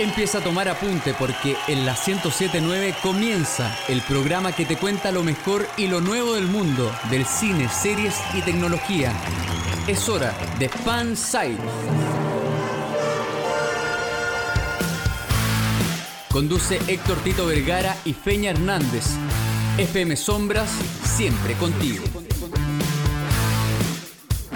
Empieza a tomar apunte porque en la 1079 comienza el programa que te cuenta lo mejor y lo nuevo del mundo del cine, series y tecnología. Es hora de Fan Site. Conduce Héctor Tito Vergara y Feña Hernández. FM Sombras, siempre contigo.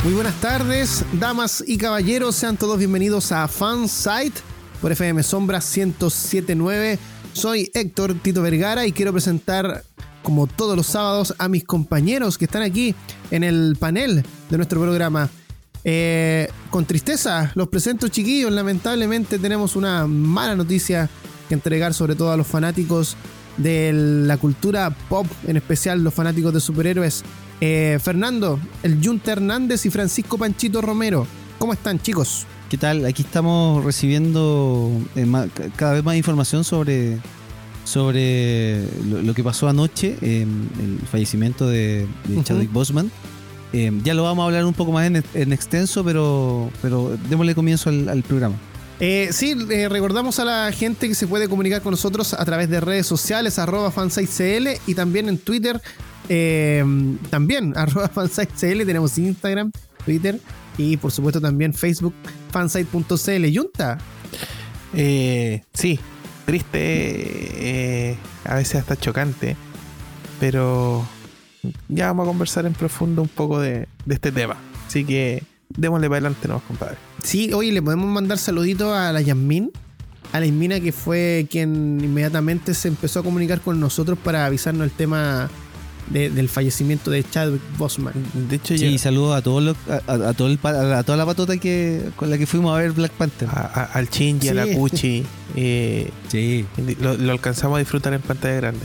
Muy buenas tardes, damas y caballeros, sean todos bienvenidos a Fan Site por FM Sombras 1079. Soy Héctor Tito Vergara y quiero presentar, como todos los sábados, a mis compañeros que están aquí en el panel de nuestro programa. Eh, con tristeza, los presento chiquillos. Lamentablemente tenemos una mala noticia que entregar, sobre todo a los fanáticos de la cultura pop, en especial los fanáticos de superhéroes. Eh, Fernando, el Junta Hernández y Francisco Panchito Romero. ¿Cómo están, chicos? ¿Qué tal? Aquí estamos recibiendo eh, cada vez más información sobre, sobre lo, que pasó anoche, em, el fallecimiento de, Chadwick Boseman. Em, ya lo vamos a hablar un poco más en, extenso, pero, pero démosle comienzo al programa. Eh, sí, eh, recordamos a la gente que se puede comunicar con nosotros a través de redes sociales, arroba fansitecl y también en Twitter, eh, también arroba fansitecl, tenemos Instagram, Twitter y por supuesto también Facebook, fansite.cl. Yunta. sí, triste, a veces hasta chocante, pero ya vamos a conversar en profundo un poco de, de este tema. Así que démosle para adelante, no, compadre. Sí, oye, le podemos mandar saluditos a la Yasmin, a la Yasmina que fue quien inmediatamente se empezó a comunicar con nosotros para avisarnos el tema del fallecimiento de Chadwick Bosman. De hecho, sí, saludos a todos a, todo a, toda la patota que con la que fuimos a ver Black Panther. al Shinji, a la Gucci. Eh, sí. lo, alcanzamos a disfrutar en pantalla grande.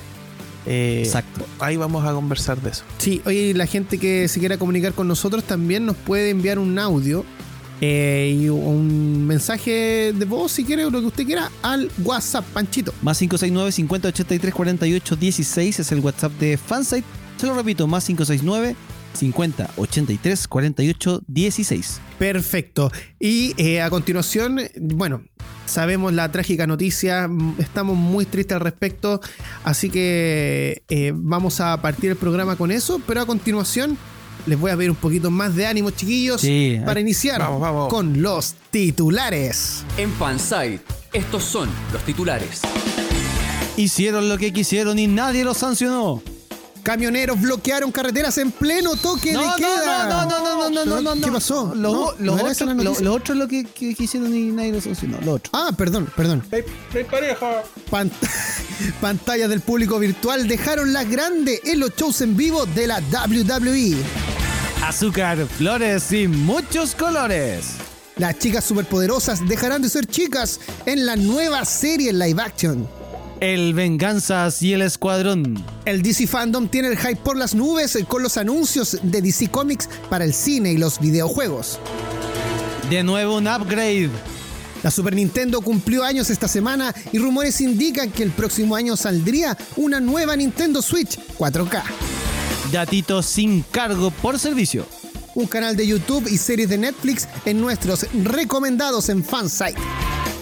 Eh, Exacto. Ahí vamos a conversar de eso. Sí, oye, la gente que se quiera comunicar con nosotros también nos puede enviar un audio eh, y un mensaje de voz, si quiere, o lo que usted quiera, al WhatsApp, Panchito. Más 569 50 83 48 16 es el WhatsApp de Fansite. Se lo repito, más 569 50 83 48 16. Perfecto. Y eh, a continuación, bueno, sabemos la trágica noticia, estamos muy tristes al respecto, así que eh, vamos a partir el programa con eso, pero a continuación les voy a pedir un poquito más de ánimo, chiquillos, para iniciar con los titulares. En Fansite, estos son los titulares. Hicieron lo que quisieron y nadie los sancionó. Camioneros bloquearon carreteras en pleno toque de queda. No, no, no, no, no, no, no. ¿Qué pasó? Lo, no, lo, otro, lo, otro, es lo que, que, hicieron y nadie lo sancionó. Lo otro. Ah, perdón, perdón. Mi pareja. pantallas del público virtual dejaron la grande en los shows en vivo de la WWE. Azúcar, flores y muchos colores. Las chicas superpoderosas dejarán de ser chicas en la nueva serie live action. El Venganzas y el Escuadrón. El DC Fandom tiene el hype por las nubes con los anuncios de DC Comics para el cine y los videojuegos. De nuevo un upgrade. La Super Nintendo cumplió años esta semana y rumores indican que el próximo año saldría una nueva Nintendo Switch 4K. Datitos sin cargo por servicio. Un canal de YouTube y series de Netflix en nuestros recomendados en Fansite.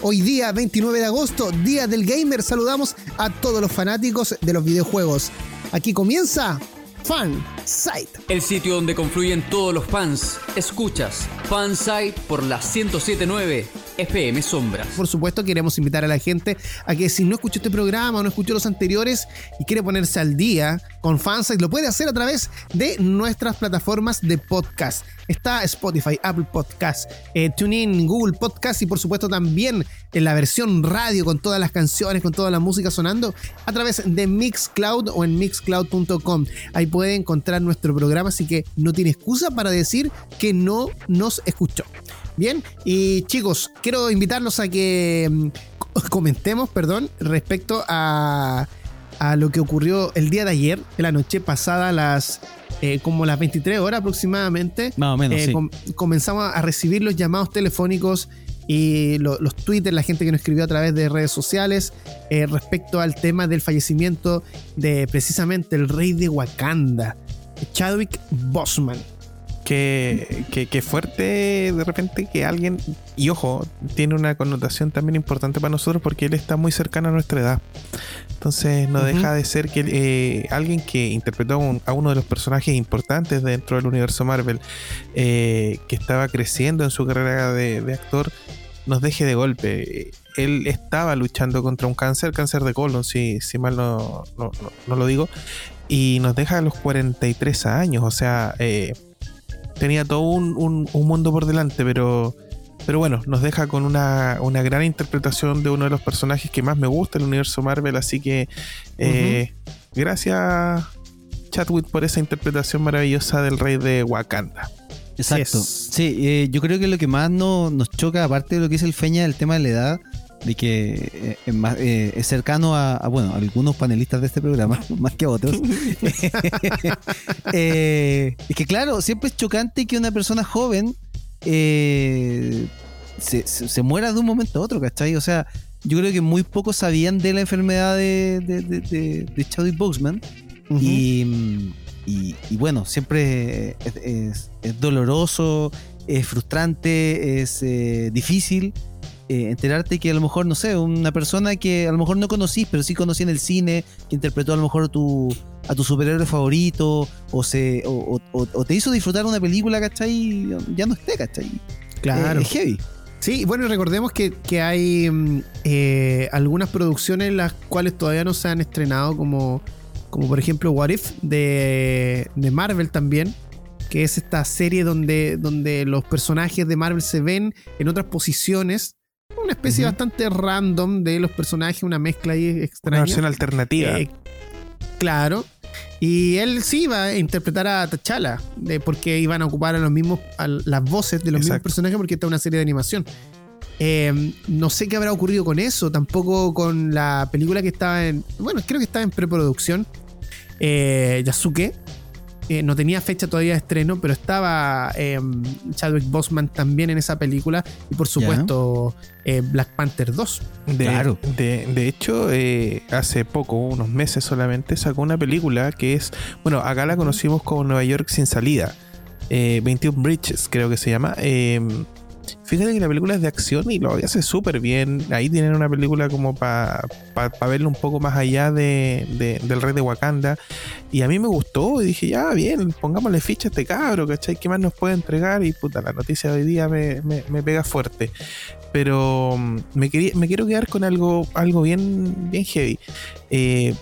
Hoy día, 29 de agosto, Día del Gamer, saludamos a todos los fanáticos de los videojuegos. Aquí comienza Fansite. El sitio donde confluyen todos los fans. Escuchas Fansite por la 1079 FM Sombras. Por supuesto, queremos invitar a la gente a que si no escuchó este programa o no escuchó los anteriores y quiere ponerse al día con Fansite, lo puede hacer a través de nuestras plataformas de podcast. Está Spotify, Apple Podcast, eh, TuneIn, Google Podcast y por supuesto también en la versión radio con todas las canciones, con toda la música sonando a través de Mixcloud o en mixcloud.com. Ahí puede encontrar nuestro programa, así que no tiene excusa para decir que no nos escuchó. Bien, y chicos, quiero invitarlos a que mm, comentemos, perdón, respecto a, lo que ocurrió el día de ayer, de la noche pasada, las eh, como las 23 horas aproximadamente. Más o menos. Eh, comenzamos a recibir los llamados telefónicos y los twitters, la gente que nos escribió a través de redes sociales eh, respecto al tema del fallecimiento de precisamente el rey de Wakanda, Chadwick Bosman que, que, que fuerte de repente que alguien, y ojo, tiene una connotación también importante para nosotros porque él está muy cercano a nuestra edad. Entonces no deja de ser que eh, alguien que interpretó a, un- a uno de los personajes importantes dentro del universo Marvel, eh, que estaba creciendo en su carrera de, de actor, nos deje de golpe. Él estaba luchando contra un cáncer, cáncer de colon, si, si mal no, no, no- no lo digo, y nos deja a los 43 años, o sea, eh, tenía todo un, un- un mundo por delante, pero, pero bueno, nos deja con una, una gran interpretación de uno de los personajes que más me gusta del universo Marvel, así que eh, gracias Chadwick por esa interpretación maravillosa del rey de Wakanda. Exacto. es. Sí, eh, yo creo que lo que más no- nos choca, aparte de lo que dice el Feña, el tema de la edad, de que eh, más- eh, es cercano a, a, bueno, a algunos panelistas de este programa, más que a otros. Eh, es que claro, siempre es chocante que una persona joven eh, se, se- se muera de un momento a otro, ¿cachai? O sea, yo creo que muy pocos sabían de la enfermedad de, de, de, de- de Chadwick Boseman. Y, y- y bueno, siempre es, es- es doloroso, es frustrante, es eh, difícil eh, enterarte que a lo mejor, no sé, una persona que a lo mejor no conocís, pero sí conocí en el cine, que interpretó a lo mejor tu, a tu superhéroe favorito, o, se, o, o- o- o te hizo disfrutar una película, ¿cachai? Ya no esté, ¿cachai? Claro. Eh, es heavy. Sí, bueno, recordemos que, que hay mm, eh, algunas producciones las cuales todavía no se han estrenado, como, como por ejemplo What If de, de Marvel también, que es esta serie donde, donde los personajes de Marvel se ven en otras posiciones. Una especie bastante random de los personajes, una mezcla ahí Una extraña. versión alternativa. Eh, claro. Y él sí iba a interpretar a T'Challa, porque iban a ocupar a los mismos, a las voces de los mismos personajes, porque esta es una serie de animación. Eh, no sé qué habrá ocurrido con eso, tampoco con la película que estaba en. Bueno, creo que estaba en preproducción. Eh, Yasuke. Eh, no tenía fecha todavía de estreno, pero estaba eh, Chadwick Boseman también en esa película. Y por supuesto, eh, Black Panther 2. De, Claro. de, de hecho, eh, hace poco, unos meses solamente, sacó una película que es, bueno, acá la conocimos como Nueva York sin salida. Eh, 21 Bridges, creo que se llama. Fíjate que la película es de acción y lo hace súper bien. Ahí tienen una película como para verlo un poco más allá de, de- del rey de Wakanda. Y a mí me gustó y dije, ya, bien, pongámosle ficha a este cabro, ¿cachai? ¿Qué más nos puede entregar? Y puta, la noticia de hoy día me, me- pega fuerte pero mm, me, quería, me quiero quedar con algo, algo bien, bien heavy. Eh,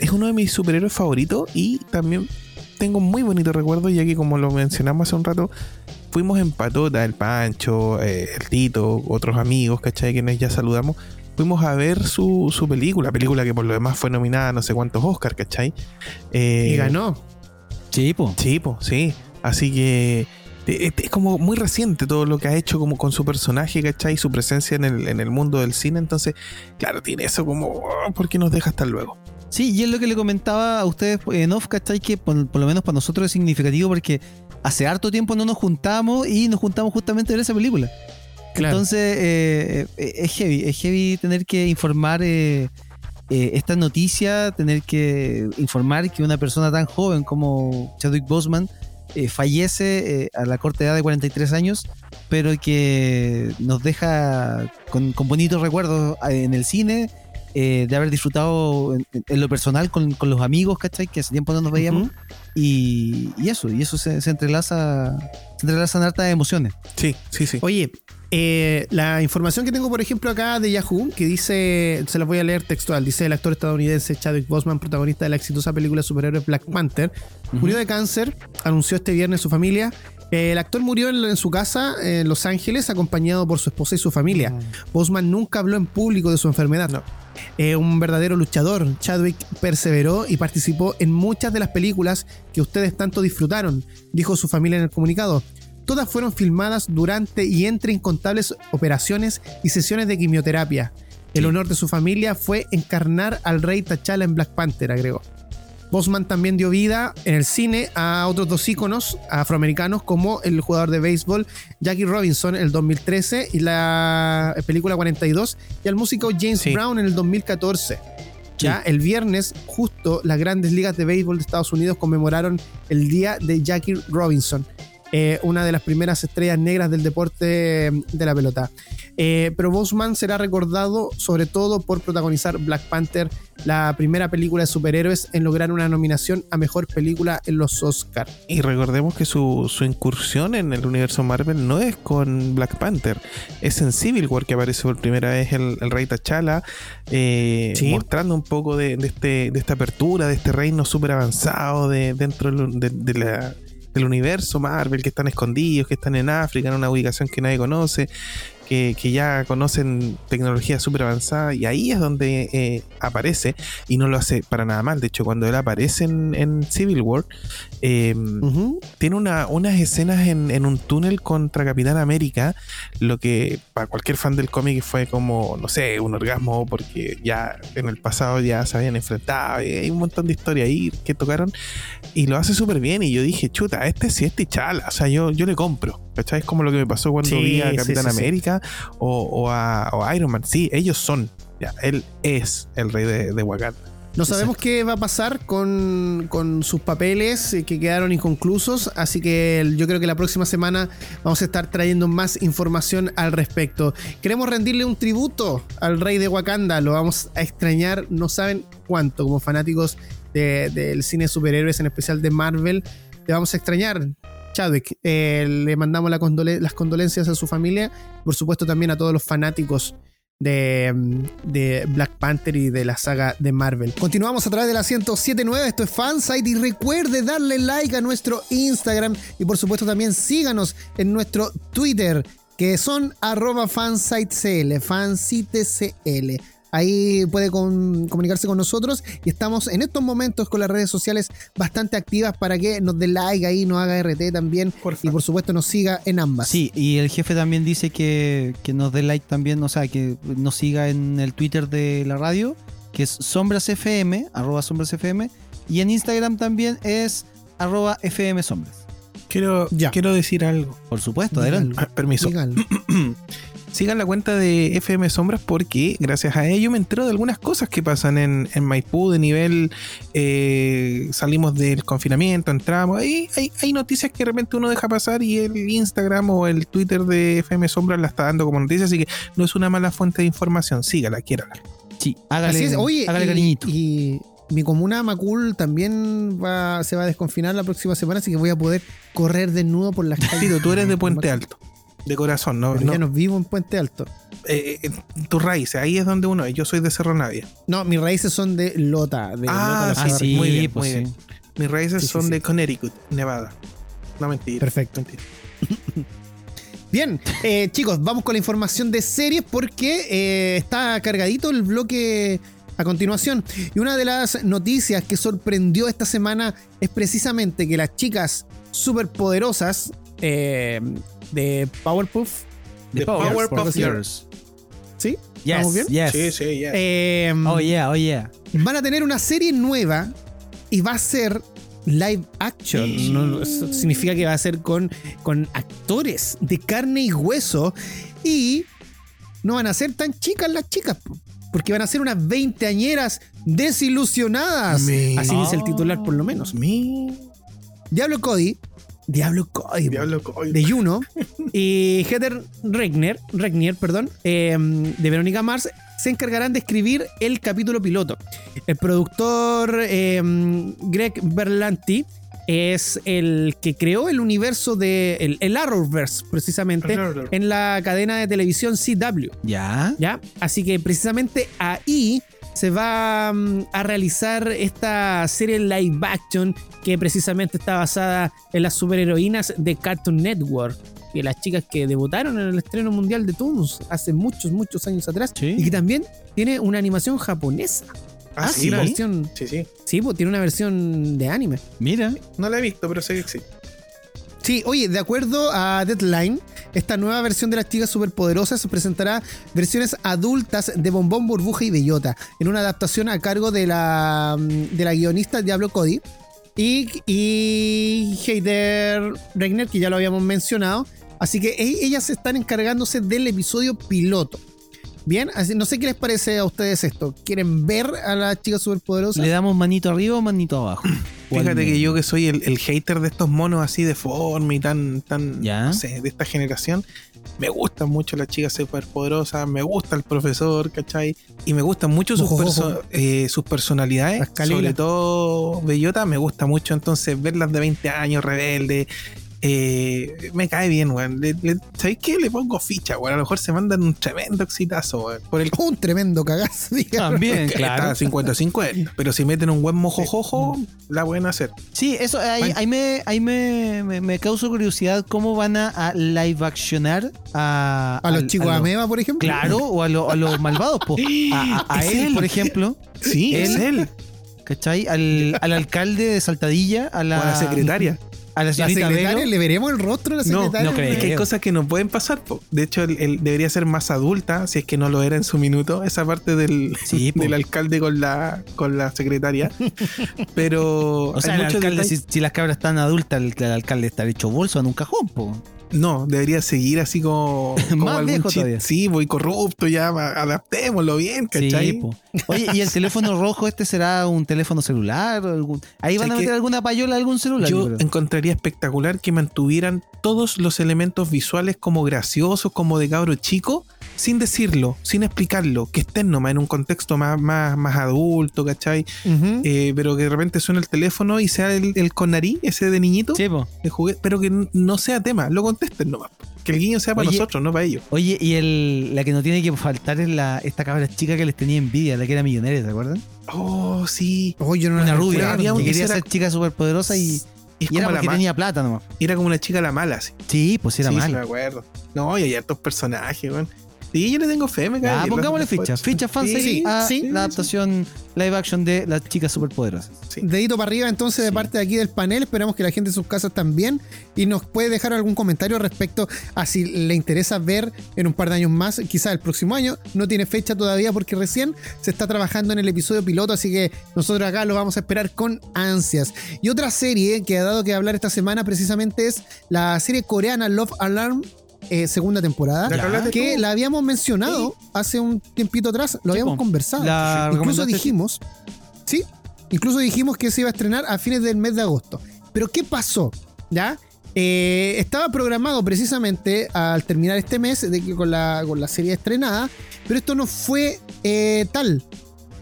es uno de mis superhéroes favoritos y también tengo muy bonitos recuerdos, ya que como lo mencionamos hace un rato, fuimos en Patota, el Pancho, eh, el Tito, otros amigos, ¿cachai? Quienes ya saludamos. Fuimos a ver su, su película, película que por lo demás fue nominada a no sé cuántos Oscars, ¿cachai? Eh, Y ganó. Sí, po. Sí, po, sí. Así que eh, es como muy reciente todo lo que ha hecho como con su personaje, ¿cachai? Su presencia en el, en el mundo del cine. Entonces, claro, tiene eso como, oh, ¿por qué nos deja hasta luego? Sí, y es lo que le comentaba a ustedes en off, ¿cachai? Que por, por lo menos para nosotros es significativo porque hace harto tiempo no nos juntamos y nos juntamos justamente a ver esa película. Claro. Entonces, eh, eh, es heavy, es heavy tener que informar eh, eh, esta noticia, tener que informar que una persona tan joven como Chadwick Boseman eh, fallece a la corta edad de 43 años, pero que nos deja con, con bonitos recuerdos en el cine, eh, de haber disfrutado en, en lo personal con, con los amigos, ¿cachai? Que hace tiempo no nos veíamos. Y, y eso, y eso se, se entrelaza, se entrelazan hartas emociones. Sí, sí, sí. Oye, eh, la información que tengo, por ejemplo, acá de Yahoo, que dice, se la voy a leer textual, dice el actor estadounidense Chadwick Boseman, protagonista de la exitosa película superhéroe Black Panther, murió de cáncer, anunció este viernes su familia. Eh, el actor murió en, en su casa en Los Ángeles, acompañado por su esposa y su familia. Boseman nunca habló en público de su enfermedad. Eh, un verdadero luchador, Chadwick perseveró y participó en muchas de las películas que ustedes tanto disfrutaron, dijo su familia en el comunicado. Todas fueron filmadas durante y entre incontables operaciones y sesiones de quimioterapia. El honor de su familia fue encarnar al rey T'Challa en Black Panther, agregó. Bosman también dio vida en el cine a otros dos íconos afroamericanos como el jugador de béisbol Jackie Robinson en el 2013 y la película 42 y al músico James Sí. Brown en el 2014. Ya el viernes, justo las grandes ligas de béisbol de Estados Unidos conmemoraron el día de Jackie Robinson. Eh, una de las primeras estrellas negras del deporte de la pelota. Eh, pero Boseman será recordado sobre todo por protagonizar Black Panther, la primera película de superhéroes en lograr una nominación a mejor película en los Oscars. Y recordemos que su, su incursión en el universo Marvel no es con Black Panther, es en Civil War que aparece por primera vez el, el rey T'Challa, eh, Sí. mostrando un poco de, de este, de esta apertura, de este reino súper avanzado de, dentro de, de la- del universo Marvel, que están escondidos, que están en África, en una ubicación que nadie conoce, que, que ya conocen tecnología súper avanzada, y ahí es donde eh, aparece, y no lo hace para nada mal. De hecho, cuando él aparece en, en Civil War, eh. Tiene una- unas escenas en, en un túnel contra Capitán América, lo que para cualquier fan del cómic fue como, no sé, un orgasmo, porque ya en el pasado ya se habían enfrentado, y hay un montón de historias ahí que tocaron, y lo hace súper bien, y yo dije, chuta, este sí es T'Challa, o sea, yo, yo le compro, ¿cachai? Es como lo que me pasó cuando Sí, vi a Capitán sí, sí. América O, o a, o a Iron Man, sí, ellos son, ya, él es el rey de, de Wakanda. No sabemos qué va a pasar con, con sus papeles eh, que quedaron inconclusos, así que yo creo que la próxima semana vamos a estar trayendo más información al respecto. Queremos rendirle un tributo al rey de Wakanda, lo vamos a extrañar, no saben cuánto, como fanáticos de- del cine de superhéroes, en especial de Marvel, te vamos a extrañar. Chadwick, Eh, le mandamos la condole- las condolencias a su familia, por supuesto también a todos los fanáticos de, mm, de Black Panther y de la saga de Marvel. Continuamos a través de la 1079, esto es Fansite y recuerde darle like a nuestro Instagram y por supuesto también síganos en nuestro Twitter que son arroba fansitecl, fansitecl. Ahí puede con- comunicarse con nosotros y estamos en estos momentos con las redes sociales bastante activas para que nos dé like ahí, nos haga RT también y por supuesto nos siga en ambas. Sí, y el jefe también dice que, que nos dé like también, o sea, que nos siga en el Twitter de la radio, que es sombrasfm, arroba sombrasfm, y en Instagram también es arroba fmsombras. Quiero, Ya. quiero decir algo. Por supuesto, adelante. Ah, permiso. Sigan la cuenta de FM Sombras porque gracias a ello me entero de algunas cosas que pasan en, en Maipú de nivel eh, salimos del confinamiento, entramos. Ahí hay, hay noticias que de repente uno deja pasar y el Instagram o el Twitter de FM Sombras la está dando como noticia, así que no es una mala fuente de información. Sígala, quiérala. Sí, hágale, Así es. Oye, hágale y, cariñito. y mi comuna Macul también va, se va a desconfinar la próxima semana, así que voy a poder correr desnudo por las calles. Tito, tú eres de Puente Macul. Alto, de corazón, ¿no? Pero no ya no vivo en Puente Alto. eh, eh, tus raíces, ahí es donde uno es. Yo soy de Cerro Navia. No, mis raíces son de Lota. De Ah, Lota, Ah, sí, muy bien, pues muy sí. bien. Mis raíces Sí, sí, son sí. de Connecticut, Nevada. No mentira. Perfecto. mentira. Bien, eh, chicos, vamos con la información de series porque eh, está cargadito el bloque a continuación. Y una de las noticias que sorprendió esta semana es precisamente que las chicas superpoderosas eh, de Powerpuff, The Powerpuff Powerpuff Girls. ¿sí? Yes, ¿Estamos bien? yes. Sí, sí, ya. Eh, Oh yeah, oh yeah. van a tener una serie nueva y va a ser live action. No, no, eso significa que va a ser con, con actores de carne y hueso y no van a ser tan chicas las chicas. po, Porque van a ser unas veinteañeras desilusionadas. Mi- Así dice el titular, por lo menos. Mi Diablo Cody. Diablo Cody. diablo de Juno y Heather Regner, Regnier, perdón, eh, de Verónica Mars se encargarán de escribir el capítulo piloto. El productor eh, Greg Berlanti es el que creó el universo de el, el Arrowverse precisamente El en la cadena de televisión CW. Ya. ¿ya? Así que precisamente ahí se va mm, a realizar esta serie live action que precisamente está basada en las superheroínas de Cartoon Network. Y las chicas que debutaron en el estreno mundial de Toons hace muchos, muchos años atrás. Sí. Y que también tiene una animación japonesa. Ah, sí, sí, una versión. Sí, sí. Sí, pues tiene una versión de anime. Mira. No la he visto, pero sé que sí. Sí, oye, de acuerdo a Deadline, esta nueva versión de las chicas superpoderosas presentará versiones adultas de Bombón, Burbuja y Bellota, en una adaptación a cargo de la, mm, de la guionista Diablo Cody y, y Heider Regner, que ya lo habíamos mencionado. Así que e- ellas están encargándose del episodio piloto. Bien, así, no sé qué les parece a ustedes esto. ¿Quieren ver a las chicas superpoderosas? ¿Le damos manito arriba o manito abajo? Fíjate que yo que soy el, el hater de estos monos así deforme y tan, tan, Ya. no sé, de esta generación, me gustan mucho las chicas superpoderosas, me gusta el profesor, ¿cachai? Y me gustan mucho sus, Ojo, perso- ojo. eh, sus personalidades, sobre todo Bellota, me gusta mucho entonces verlas de 20 años, rebelde. Eh, me cae bien, weón. ¿Sabéis qué? Le pongo ficha, weón. A lo mejor se mandan un tremendo exitazo, weón. Por el Un tremendo cagazo, digamos. También, claro. está 50-50. Pero si meten un buen mojojojo, la pueden hacer. Sí, eso ahí, me, ahí me, me, me causa curiosidad cómo van a, a live accionar a, A los chicos Ameba, por ejemplo. Claro, o a, lo- a los malvados, po. A, a- a Es él, él. por ejemplo, Sí, es Él- él. ¿cachai? Al, al alcalde de Saltadilla, a la, O a la secretaria. A la La señorita secretaria, Velo. ¿le veremos el rostro a la No, secretaria? no creo. Es que hay cosas que no pueden pasar. po. De hecho, él, él debería ser más adulta, si es que no lo era en su minuto, esa parte del, Sí, del alcalde con la, con la secretaria. Pero O sea, el alcalde, si, las cabras están adultas, el, el alcalde está hecho bolso en un cajón, po. no, debería seguir así como, como Más algún viejo todavía. Sí, voy corrupto ya, adaptémoslo bien, ¿cachai? Sí. Oye, ¿y el teléfono rojo este será un teléfono celular? o algún- Ahí van a ¿Sabes meter alguna payola algún celular. Yo encontraría espectacular que mantuvieran todos los elementos visuales como graciosos, como de cabro chico, sin decirlo, sin explicarlo, que estén nomás en un contexto más, más, más adulto, ¿cachai? Eh, pero que de repente suene el teléfono y sea el, el con nariz, ese de niñito, Sí, de juguete, pero que no sea tema, lo contesten nomás. Que el guiño sea para Oye, nosotros, no para ellos. Oye, y el, la que no tiene que faltar es la, esta cabra chica que les tenía envidia, la que era millonaria, ¿te acuerdan? Oh, sí. Oh, yo no Una rubia, había que quería ser chica superpoderosa y, Es y era como la tenía plata nomás. era como una chica la mala, así. Sí, pues era sí, sí, mal. me acuerdo. No, y hay hartos personajes, weón. Sí, yo le tengo fe, me cae bien. pongámosle Las- ficha. Ficha fanseries Sí, a sí, la adaptación live action de las chicas superpoderosas. Sí. Dedito para arriba entonces de parte de aquí del panel. Esperamos que la gente en sus casas también. Y nos puede dejar algún comentario respecto a si le interesa ver en un par de años más, quizás el próximo año. No tiene fecha todavía porque recién se está trabajando en el episodio piloto, así que nosotros acá lo vamos a esperar con ansias. Y otra serie que ha dado que hablar esta semana precisamente es la serie coreana Love Alarm. Eh, segunda temporada, ¿La que tú? la habíamos mencionado hace un tiempito atrás, lo habíamos po. conversado. La Incluso dijimos, sí, incluso dijimos que se iba a estrenar a fines del mes de agosto. Pero ¿qué pasó? ¿Ya? Eh, estaba programado precisamente al terminar este mes de que con, la, con la serie estrenada, pero esto no fue eh, tal.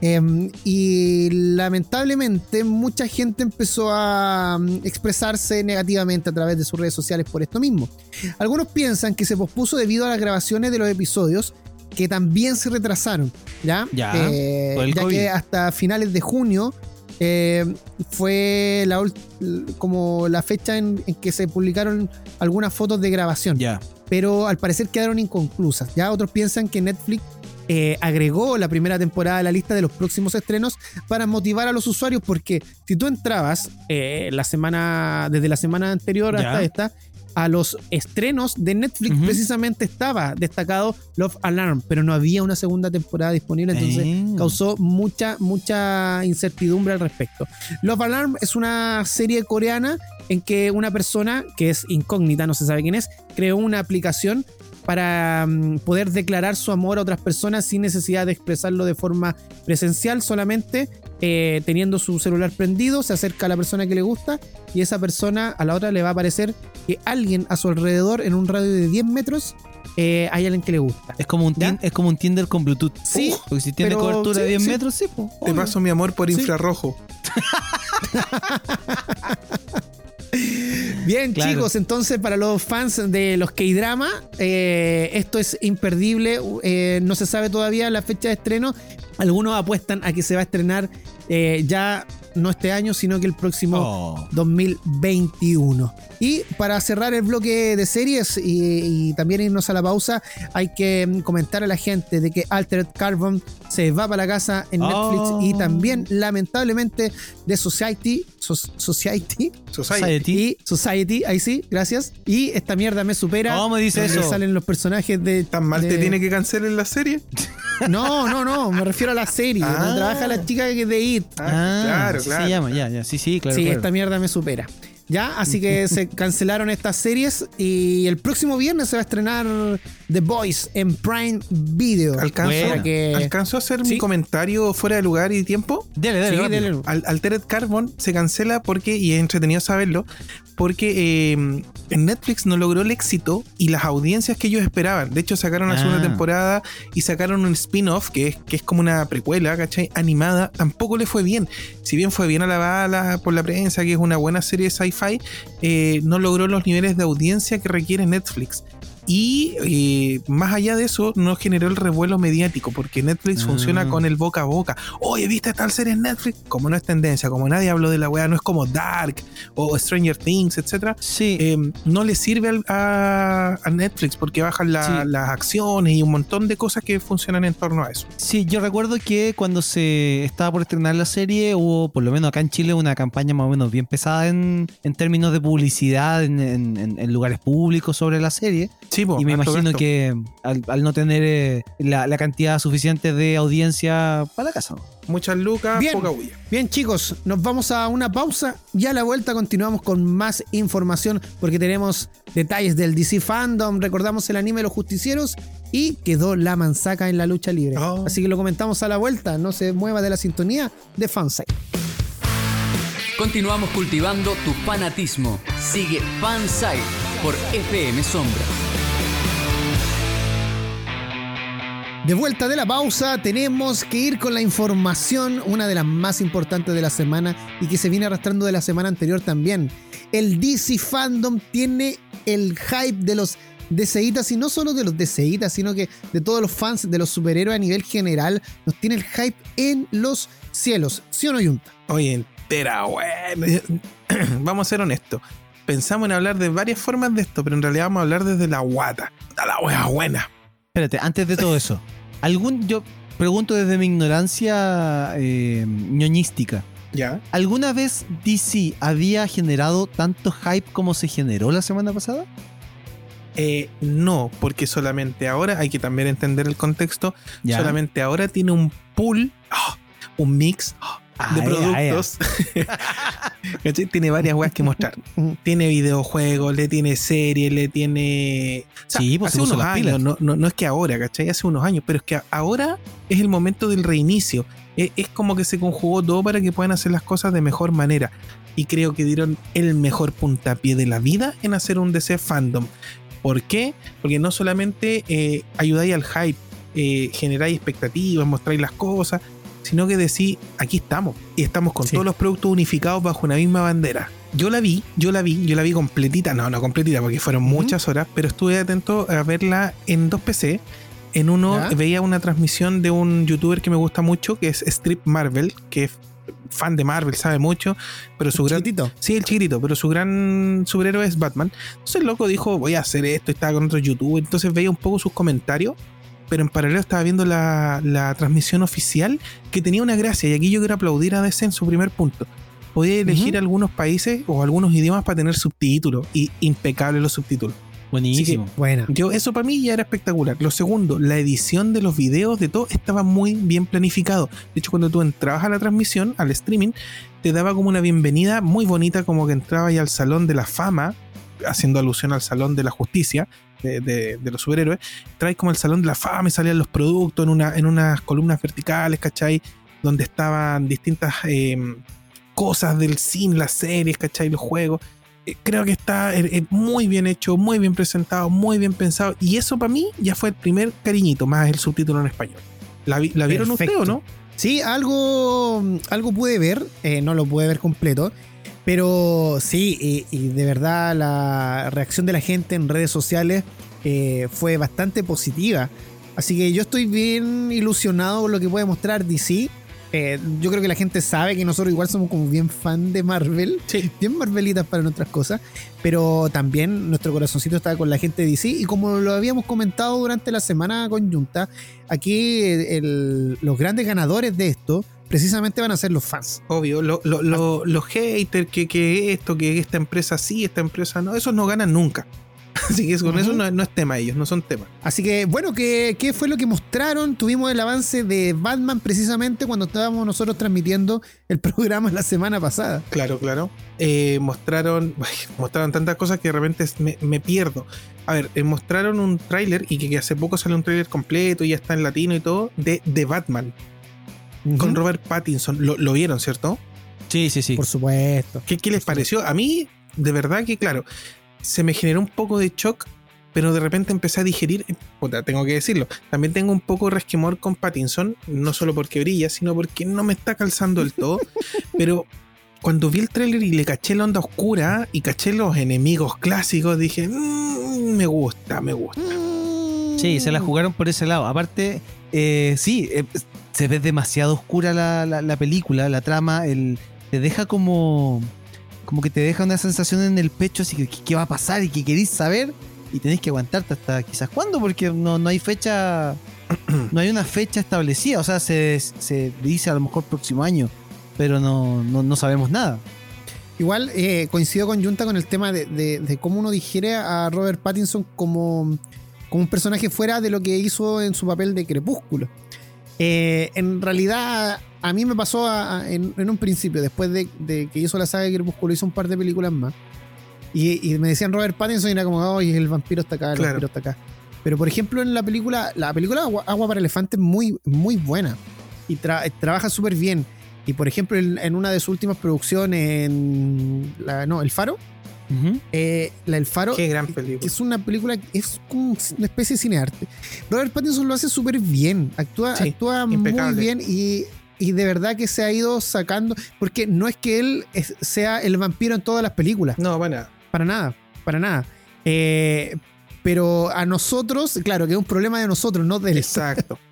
Em, y lamentablemente mucha gente empezó a mm, expresarse negativamente a través de sus redes sociales por esto mismo. Algunos piensan que se pospuso debido a las grabaciones de los episodios que también se retrasaron, ¿ya? Ya, Eh, ya que hasta finales de junio eh, fue la, como la fecha en, en que se publicaron algunas fotos de grabación Ya. pero al parecer quedaron inconclusas. Ya otros piensan que Netflix eh, agregó la primera temporada a la lista de los próximos estrenos para motivar a los usuarios, porque si tú entrabas eh, la semana, desde la semana anterior Ya. hasta esta, a los estrenos de Netflix precisamente estaba destacado Love Alarm, pero no había una segunda temporada disponible, entonces Eh. causó mucha, mucha incertidumbre al respecto. Love Alarm es una serie coreana en que una persona, que es incógnita, no se sabe quién es, creó una aplicación para mm, poder declarar su amor a otras personas sin necesidad de expresarlo de forma presencial, solamente eh, teniendo su celular prendido, se acerca a la persona que le gusta y esa persona a la otra le va a parecer que alguien a su alrededor en un radio de 10 metros eh, hay alguien que le gusta. Es como un, es como un Tinder con Bluetooth. Sí, Porque si tiene pero cobertura de sí, 10 sí. metros, sí, po. Te paso mi amor por Sí. infrarrojo. Bien, Claro. chicos, entonces para los fans de los K-Drama, eh, esto es imperdible. eh, no se sabe todavía la fecha de estreno. Algunos apuestan a que se va a estrenar eh, ya no este año, sino que el próximo Oh. 2021. Y para cerrar el bloque de series y, y también irnos a la pausa, hay que mm, comentar a la gente de que Altered Carbon se va para la casa en Netflix Oh. y también, lamentablemente, de Society. So- Society Society. Society. y Society, ahí sí, gracias. Y esta mierda me supera. ¿Cómo dice eso? salen los personajes de. ¿Tan mal te tiene que cancelar la serie? No, no, no, me refiero a la serie. Ah. donde trabaja la chica que es de It. Ah, claro, así claro. se llama, ya, ya. Sí, sí, claro. sí, claro. esta mierda me supera. ¿Ya? Así que se cancelaron estas series y el próximo viernes se va a estrenar The Voice en Prime Video. ¿Alcanzó, Para que- ¿Alcanzó a hacer Sí. mi comentario fuera de lugar y tiempo? Dale, dale, Sí, dale. Al- Altered Carbon se cancela porque, y es entretenido saberlo, porque eh, en Netflix no logró el éxito y las audiencias que ellos esperaban. De hecho, sacaron la segunda Ah. temporada y sacaron un spin-off que es, que es como una precuela, ¿cachai? Animada. Tampoco le fue bien. Si bien fue bien alabada la- por la prensa, que es una buena serie de sci-fi, eh, no logró los niveles de audiencia que requiere Netflix. Y eh, más allá de eso, no generó el revuelo mediático, porque Netflix funciona con el boca a boca. Oye, ¿viste tal serie en Netflix? Como no es tendencia, como nadie habló de la weá, no es como Dark o Stranger Things, etcétera. Sí, eh, no le sirve al- a, a Netflix porque bajan la- Sí. las acciones y un montón de cosas que funcionan en torno a eso. Sí, yo recuerdo que cuando se estaba por estrenar la serie hubo, por lo menos acá en Chile, una campaña más o menos bien pesada en, en términos de publicidad en- en lugares públicos sobre la serie. Sí, po, y me imagino gasto. que al, al no tener eh, la, la cantidad suficiente de audiencia para la casa. ¿no? Muchas lucas, Bien. poca bulla. Bien chicos, nos vamos a una pausa y a la vuelta continuamos con más información porque tenemos detalles del DC Fandom, recordamos el anime de Los Justicieros y quedó la manzaca en la lucha libre. Oh. Así que lo comentamos a la vuelta, no se mueva de la sintonía de Fansite. Continuamos cultivando tu fanatismo. Sigue Fansite por FM Sombra. De vuelta de la pausa, tenemos que ir con la información, una de las más importantes de la semana y que se viene arrastrando de la semana anterior también. El DC Fandom tiene el hype de los DCitas y no solo de los DCitas, sino que de todos los fans de los superhéroes a nivel general, nos tiene el hype en los cielos. ¿Sí o no, Junta? Oye, entera, bueno. Vamos a ser honestos. Pensamos en hablar de varias formas de esto, pero en realidad vamos a hablar desde la guata. A la wea buena. Espérate, antes de todo eso, algún yo pregunto desde mi ignorancia eh, ñoñística. Ya. ¿Alguna vez DC había generado tanto hype como se generó la semana pasada? Eh, no, porque solamente ahora hay que también entender el contexto. Ya. Solamente ahora tiene un pool, ah, un mix de Ah, productos. ¿Cachai? tiene varias weas que mostrar. Tiene videojuegos, le tiene series, le tiene. O sea, Sí, pues hace unos años, no, no es que ahora, ¿cachai? Hace unos años, pero es que ahora es el momento del reinicio. Es, es como que se conjugó todo para que puedan hacer las cosas de mejor manera. Y creo que dieron el mejor puntapié de la vida en hacer un DC fandom. ¿Por qué? Porque no solamente eh, ayudáis al hype, eh, generáis expectativas, mostráis las cosas, sino que decís, aquí estamos. Y estamos con Sí. todos los productos unificados bajo una misma bandera. Yo la vi, yo la vi, yo la vi completita, no, no completita porque fueron muchas horas, pero estuve atento a verla en dos PC. En uno veía una transmisión de un youtuber que me gusta mucho, que es Strip Marvel, que es fan de Marvel, sabe mucho, pero su gran... Chiquitito. Sí, el chiquitito, pero su gran superhéroe es Batman. Entonces el loco dijo, voy a hacer esto, y estaba con otro youtuber, entonces veía un poco sus comentarios, pero en paralelo estaba viendo la, la transmisión oficial que tenía una gracia, y aquí yo quiero aplaudir a DC en su primer punto. Podía elegir algunos países o algunos idiomas para tener subtítulos, y impecables los subtítulos. Buenísimo. Buena. Yo, eso para mí ya era espectacular. Lo segundo, la edición de los videos de todo estaba muy bien planificado. De hecho, cuando tú entrabas a la transmisión, al streaming, te daba como una bienvenida muy bonita, como que entrabas ya al salón de la fama, haciendo alusión al salón de la justicia. De, de- de los superhéroes, traes como el salón de la fama y salían los productos en, una, en unas columnas verticales, ¿cachai? Donde estaban distintas eh, cosas del cine, las series, ¿cachai? Los juegos eh, creo que está eh, muy bien hecho, muy bien presentado, muy bien pensado. Y eso para mí ya fue el primer cariñito, más el subtítulo en español. ¿La, vi- la vieron ustedes o no? Sí, algo, algo pude ver, no lo pude ver completo, pero sí, y, y de verdad la reacción de la gente en redes sociales eh, fue bastante positiva. Así que yo estoy bien ilusionado con lo que puede mostrar DC. Eh, yo creo que la gente sabe que nosotros igual somos como bien fan de Marvel, Sí. bien Marvelitas para nuestras cosas, pero también nuestro corazoncito está con la gente de DC y como lo habíamos comentado durante la semana conjunta, aquí el- los grandes ganadores de esto precisamente van a ser los fans. Obvio, lo- lo- lo- los haters, que, que esto, que esta empresa sí, esta empresa no, esos no ganan nunca. Así que con eso no, no es tema ellos, no son temas. Así que, bueno, ¿qué, ¿qué fue lo que mostraron? Tuvimos el avance de Batman precisamente cuando estábamos nosotros transmitiendo el programa la semana pasada. Claro, claro. Eh, mostraron, ay, mostraron tantas cosas que de repente me, me pierdo. A ver, eh, mostraron un tráiler y que, que hace poco salió un tráiler completo y ya está en latino y todo de, de Batman con. Robert Pattinson. Lo, lo vieron, ¿cierto? Sí, sí, sí. Por supuesto. ¿Qué, qué les pareció? A mí, de verdad que, claro, se me generó un poco de shock, pero de repente empecé a digerir. Puta, tengo que decirlo. También tengo un poco de resquemor con Pattinson, no solo porque brilla, sino porque no me está calzando del todo. pero cuando vi el tráiler y le caché la onda oscura y caché los enemigos clásicos, dije, "Mm, me gusta, me gusta. Sí, se la jugaron por ese lado. Aparte, eh, sí, eh, se ve demasiado oscura la, la- la película, la trama, el, te deja como, como que te deja una sensación en el pecho, así que ¿qué, qué va a pasar y que queréis saber y tenéis que aguantarte hasta quizás cuándo, porque no, no hay fecha, no hay una fecha establecida, o sea, se, se dice a lo mejor próximo año, pero no, no, no sabemos nada. Igual eh, coincido con Junta con el tema de, de- de cómo uno digiere a Robert Pattinson como, como un personaje fuera de lo que hizo en su papel de Crepúsculo. Eh, en realidad, a mí me pasó a- a- en, en un principio, después de, de que hizo la saga de Crepúsculo, hizo un par de películas más. Y, y me decían Robert Pattinson y era como, ay, el vampiro está acá, el Claro. vampiro está acá. Pero por ejemplo, en la película, la película Agua, Agua para Elefantes es muy, muy buena. Y tra- trabaja súper bien. Y por ejemplo, en, en una de sus últimas producciones, en la, no, El Faro, eh, la El Faro, Qué gran que película. es una película, es como una especie de cinearte. Robert Pattinson lo hace súper bien, actúa, Sí, actúa muy bien y, y de verdad que se ha ido sacando, porque no es que él es- sea el vampiro en todas las películas, No, para nada. para nada, para nada. Eh, pero a nosotros, claro, que es un problema de nosotros, no de él. Exacto.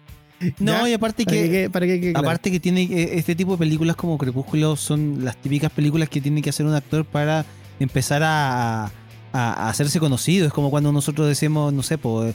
No, ¿Ya? y aparte Para que, para claro. Aparte que tiene eh, este tipo de películas como Crepúsculo son las típicas películas que tiene que hacer un actor para empezar a, a- hacerse conocido. Es como cuando nosotros decimos, no sé, pues,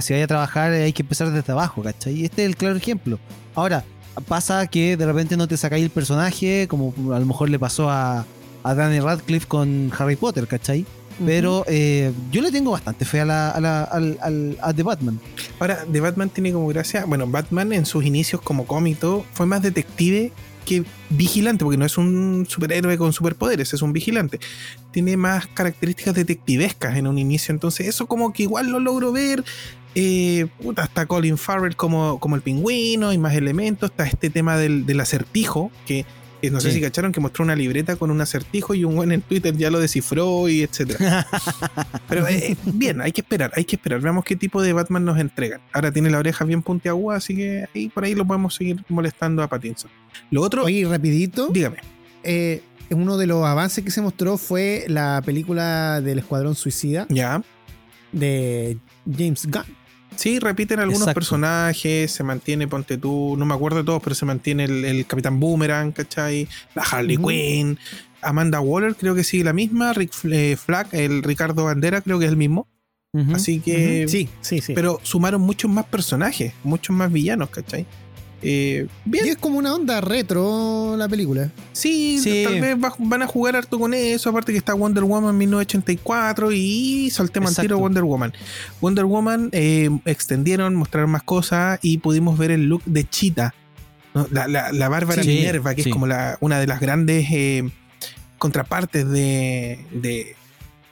si vaya a trabajar eh, hay que empezar desde abajo, ¿cachai? Y este es el claro ejemplo. Ahora, pasa que de repente no te sacáis el personaje, como a lo mejor le pasó a, a Danny Radcliffe con Harry Potter, ¿cachai? Pero eh, yo le tengo bastante fe a, la, a, la- al, al- a The Batman. Ahora, de Batman tiene como gracia. Bueno, Batman en sus inicios como cómic y todo, fue más detective que vigilante, porque no es un superhéroe con superpoderes, es un vigilante. Tiene más características detectivescas en un inicio, entonces eso como que igual lo logro ver. Eh, está Colin Farrell como, como el pingüino y más elementos. Está este tema del, del acertijo, que, no sé Sí. si cacharon que mostró una libreta con un acertijo y un buen en Twitter ya lo descifró y etcétera. Pero eh, bien, hay que esperar, hay que esperar. Veamos qué tipo de Batman nos entregan. Ahora tiene la oreja bien puntiaguda, así que ahí por ahí lo podemos seguir molestando a Pattinson. Lo otro, Oye, rapidito, dígame. eh, uno de los avances que se mostró fue la película del Escuadrón Suicida Ya. de James Gunn. Sí, repiten algunos Exacto. personajes, se mantiene, ponte tú, no me acuerdo de todos, pero se mantiene el, el Capitán Boomerang, ¿cachai? La Harley. Quinn, Amanda Waller creo que sigue la misma, Rick eh, Flag, el Ricardo Bandera creo que es el mismo. Así que... Sí, sí, sí. Pero sumaron muchos más personajes, muchos más villanos, ¿cachai? Eh, bien, y es como una onda retro la película. Sí, Sí. tal vez va- van a jugar harto con eso. Aparte que está Wonder Woman 1984 y saltemos al tiro Exacto. Wonder Woman. Wonder Woman eh, extendieron, mostraron más cosas y pudimos ver el look de Cheetah. ¿no? La, la, la Bárbara Sí, Minerva, que sí. es como la, una de las grandes eh, contrapartes de, de,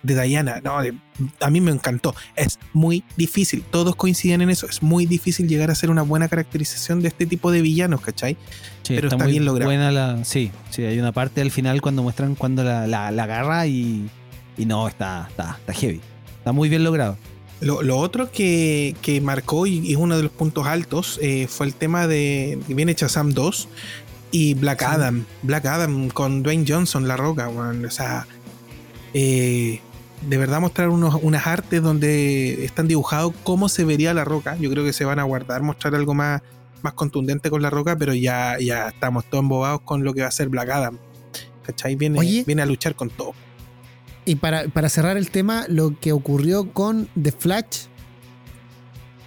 de Diana. No, de- a mí me encantó. Es muy difícil. Todos coinciden en eso. Es muy difícil llegar a hacer una buena caracterización de este tipo de villanos, ¿cachai? Sí, pero está, está muy bien logrado. buena la. Sí, sí, hay una parte al final cuando muestran cuando la, la, la agarra y. Y no, está, está, está heavy. Está muy bien logrado. Lo, lo otro que, que marcó y, es uno de los puntos altos eh, fue el tema de viene Shazam 2 y Black Sí. Adam. Black Adam con Dwayne Johnson, La Roca, weón. O sea, eh, de verdad mostrar unos, unas artes donde están dibujados cómo se vería La Roca. Yo creo que se van a guardar, mostrar algo más, más contundente con La Roca, pero ya, ya estamos todos embobados con lo que va a ser Black Adam. ¿Cachai? Viene, Oye. viene a luchar con todo. Y para, para cerrar el tema, lo que ocurrió con The Flash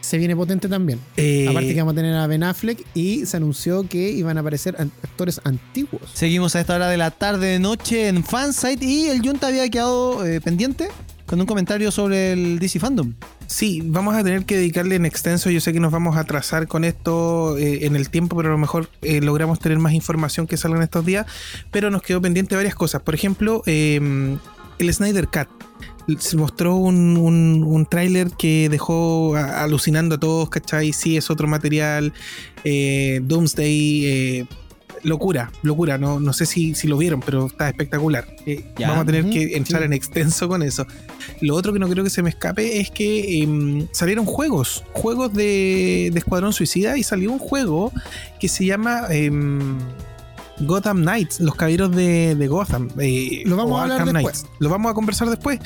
se viene potente también. Eh, Aparte que vamos a tener a Ben Affleck y se anunció que iban a aparecer actores antiguos. Seguimos a esta hora de la tarde de noche en Fansite y el Junta había quedado eh, pendiente con un comentario sobre el DC Fandom. Sí, vamos a tener que dedicarle en extenso. Yo sé que nos vamos a atrasar con esto eh, en el tiempo, pero a lo mejor eh, logramos tener más información que salga en estos días. Pero nos quedó pendiente varias cosas. Por ejemplo, eh, el Snyder Cut. Se mostró un, un, un tráiler que dejó a- alucinando a todos, ¿cachai? Sí, es otro material. eh, Doomsday. eh, locura, locura. No, no sé si, si lo vieron, pero está espectacular. Eh, Ya. vamos a tener que entrar sí. en extenso con eso. Lo otro que no creo que se me escape es que em, salieron juegos, juegos de, de Escuadrón Suicida y salió un juego que se llama em, Gotham Knights, los caballeros de, de Gotham. eh, Lo vamos a hablar Arkham después. Knights. Lo vamos a conversar después.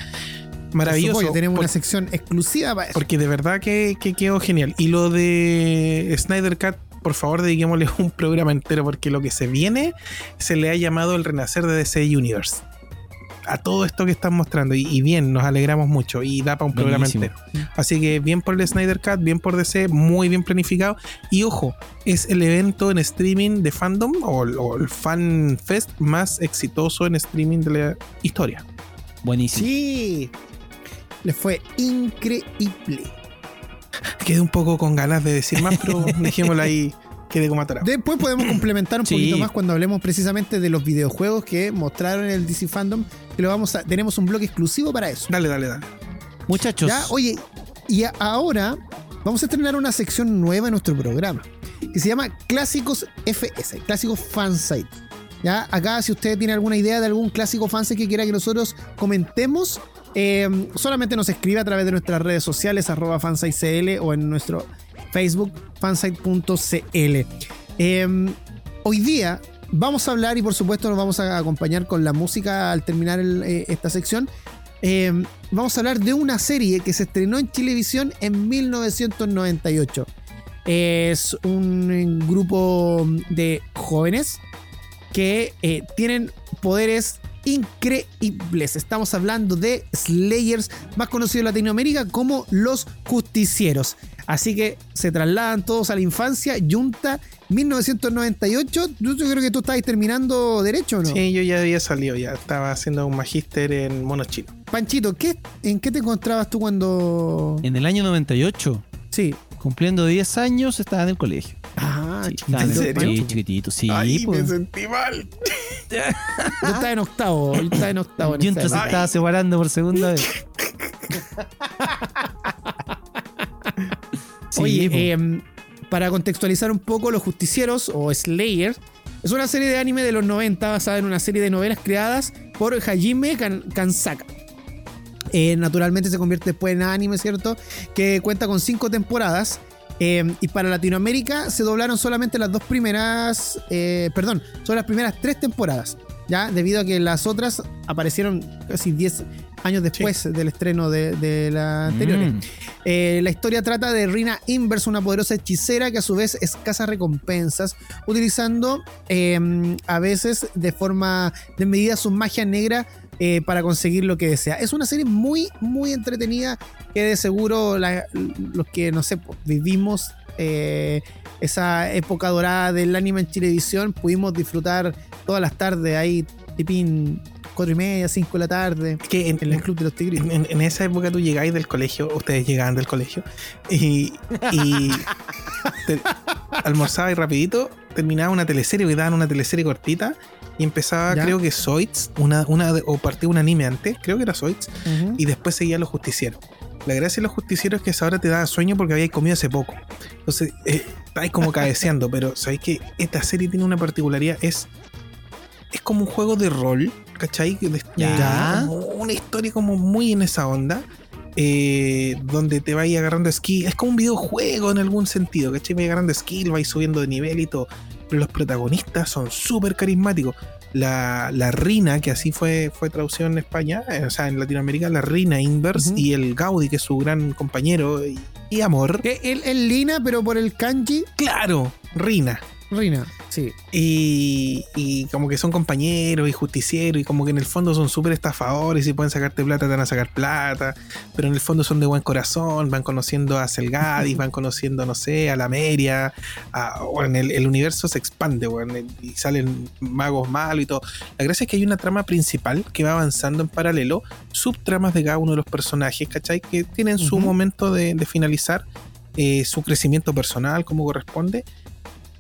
Maravilloso. supuesto, tenemos por- una sección exclusiva para eso. porque de verdad que, que quedó genial. Y lo de Snyder Cut, por favor, dediquémosle un programa entero, porque lo que se viene se le ha llamado el renacer de DC Universe. A todo esto que están mostrando. Y, y bien, nos alegramos mucho. Y da para un programa entero. Así que bien por el Snyder Cut, bien por DC, muy bien planificado. Y ojo, es el evento en streaming de fandom o, o el Fan Fest más exitoso en streaming de la historia. Buenísimo. Sí. Le fue increíble. Quedé un poco con ganas de decir más, pero dejémoslo ahí, quedé como atorado. Después podemos complementar un Sí. poquito más cuando hablemos precisamente de los videojuegos que mostraron en el DC Fandom. Que lo vamos a, tenemos un blog exclusivo para eso. Dale, dale, dale. Muchachos, Ya, oye, y a- ahora vamos a estrenar una sección nueva en nuestro programa que se llama Clásicos FS, Clásicos Fansite. Ya, acá si usted tiene alguna idea de algún clásico fansite que quiera que nosotros comentemos, eh, solamente nos escribe a través de nuestras redes sociales, arroba fansitecl o en nuestro Facebook, fansite.cl. Eh, hoy día vamos a hablar y por supuesto nos vamos a acompañar con la música al terminar eh, esta sección. Eh, vamos a hablar de una serie que se estrenó en Chilevisión en 1998. Es un grupo de jóvenes que eh, tienen poderes increíbles. Estamos hablando de Slayers, más conocidos en Latinoamérica como los justicieros. Así que se trasladan todos a la infancia. Junta 1998. Yo yo creo que tú estabas terminando derecho, ¿o ¿no? Sí, yo ya había salido, ya estaba haciendo un magíster en mono chino. Panchito, ¿qué, ¿en qué te encontrabas tú cuando.? en el año 98, Sí. cumpliendo 10 años, estaba en el colegio. Ah, Sí, chiquitito, en serio? sí, chiquitito, sí. Ay, pues. me sentí mal. Yo estaba en octavo. Yo estaba en octavo. en se estaba separando por segunda vez. Sí, Oye, em, para contextualizar un poco, Los Justicieros o Slayer es una serie de anime de los 90 basada en una serie de novelas creadas por Hajime Kan- Kansaka. Eh, naturalmente se convierte después en anime, ¿cierto? Que cuenta con cinco temporadas. Em, y para Latinoamérica se doblaron solamente las dos primeras, eh, perdón, son las primeras tres temporadas, ¿ya? Debido a que las otras aparecieron casi 10 años después del estreno de, de las anteriores. Mm. Eh, la historia trata de Rina Inverse, una poderosa hechicera que a su vez escasa recompensas, utilizando eh, a veces de forma desmedida su magia negra eh, para conseguir lo que desea. Es una serie muy, muy entretenida que de seguro la- los que, no sé, vivimos eh, esa época dorada del anime en televisión, pudimos disfrutar todas las tardes ahí, tipín, cuatro y media, cinco de la tarde, Que en, en el Club de los Tigres. en- en esa época tú llegáis del colegio, ustedes llegaban del colegio, y, y te- almorzaba y rapidito, terminaba una teleserie, que daban una teleserie cortita, y empezaba, ¿Ya? creo que Zoids, una, una, o partía un anime antes, creo que era Zoids, y después seguía Los Justicieros. La gracia de Los Justicieros es que esa hora te daba sueño porque habíais comido hace poco. Entonces, eh, estáis como cabeceando, pero sabéis que esta serie tiene una particularidad, es, es como un juego de rol, ¿cachai? De- Ya. como una historia como muy en esa onda. eh, donde te vais agarrando skill. Es como un videojuego en algún sentido, ¿cachai? Vais agarrando skill, vais subiendo de nivel y todo. Pero los protagonistas son súper carismáticos. La, la Rina, que así fue, fue traducido en España, eh, o sea, en Latinoamérica, la Rina Inverse y el Gaudi, que es su gran compañero y, y amor. Que él es Lina, pero por el kanji. Claro, Rina. Rina, sí. Y, y como que son compañeros y justicieros y como que en el fondo son súper estafadores y si pueden sacarte plata te van a sacar plata, pero en el fondo son de buen corazón, van conociendo a Selgadis, van conociendo, no sé, a la Meria, a, bueno, el, el universo se expande, bueno, y salen magos malos y todo. La gracia es que hay una trama principal que va avanzando en paralelo, subtramas de cada uno de los personajes, ¿cachai? Que tienen su momento de, de finalizar eh, su crecimiento personal como corresponde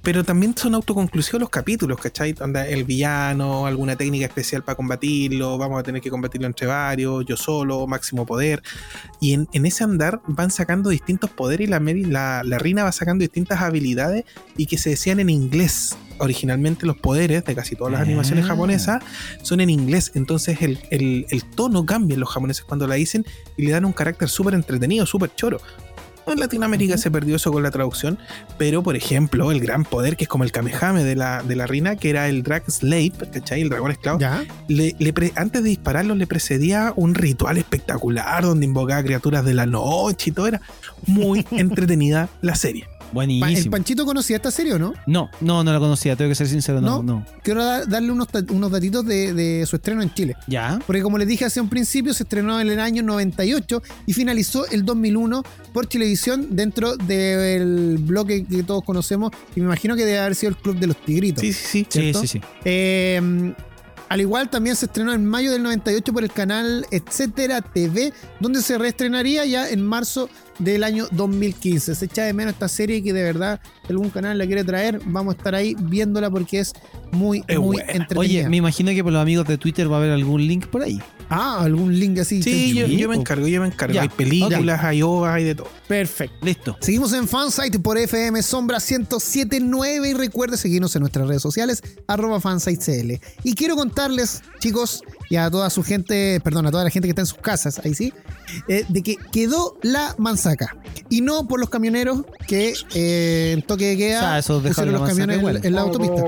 pero también son autoconclusivos los capítulos, ¿cachai? Onda, el villano, alguna técnica especial para combatirlo, vamos a tener que combatirlo entre varios, yo solo, máximo poder. Y en, en ese andar van sacando distintos poderes y la, la, la Rina va sacando distintas habilidades y que se decían en inglés. Originalmente los poderes de casi todas las Ah. animaciones japonesas son en inglés, entonces el, el- el tono cambia en los japoneses cuando la dicen y le dan un carácter súper entretenido, súper choro. En Latinoamérica se perdió eso con la traducción, pero por ejemplo, el gran poder que es como el Kamehame de la, de la Rina, que era el Drag Slave, ¿cachai? El dragón esclavo, Ya. le- le pre- antes de dispararlo le precedía un ritual espectacular donde invocaba criaturas de la noche y todo. Era muy entretenida la serie. ¿El. Panchito conocía esta serie o no? No, no, no la conocía, tengo que ser sincero, no, ¿No? no. Quiero da- darle unos, unos datitos de, de su estreno en Chile. ¿Ya? Porque como les dije hace un principio, se estrenó en el año 98 y finalizó el 2001 por televisión dentro del bloque que todos conocemos y me imagino que debe haber sido el Club de los Tigritos. Sí, sí, sí. Sí, sí, sí. Eh, al igual también se estrenó en mayo del 98 por el canal Etcétera TV, donde se reestrenaría ya en marzo del año 2015. Se echa de menos esta serie que de verdad algún canal la quiere traer, vamos a estar ahí viéndola porque es muy, Es muy buena. entretenida. Oye, me imagino que por los amigos de Twitter va a haber algún link por ahí. Ah, algún link así. Sí, yo, me encargo, yo me encargo. Ya, Hay películas, hay ovas, hay de todo. Perfecto. Listo. Seguimos en Fansite por FM Sombra 1079 y recuerde seguirnos en nuestras redes sociales, arroba fansitecl. Y quiero contarles, chicos, y a toda su gente, perdón, a toda la gente que está en sus casas, ahí sí, eh, de que quedó la manzaca. Y no por los camioneros que eh, en toque de O queda sea, esos pusieron los camiones en, en la autopista.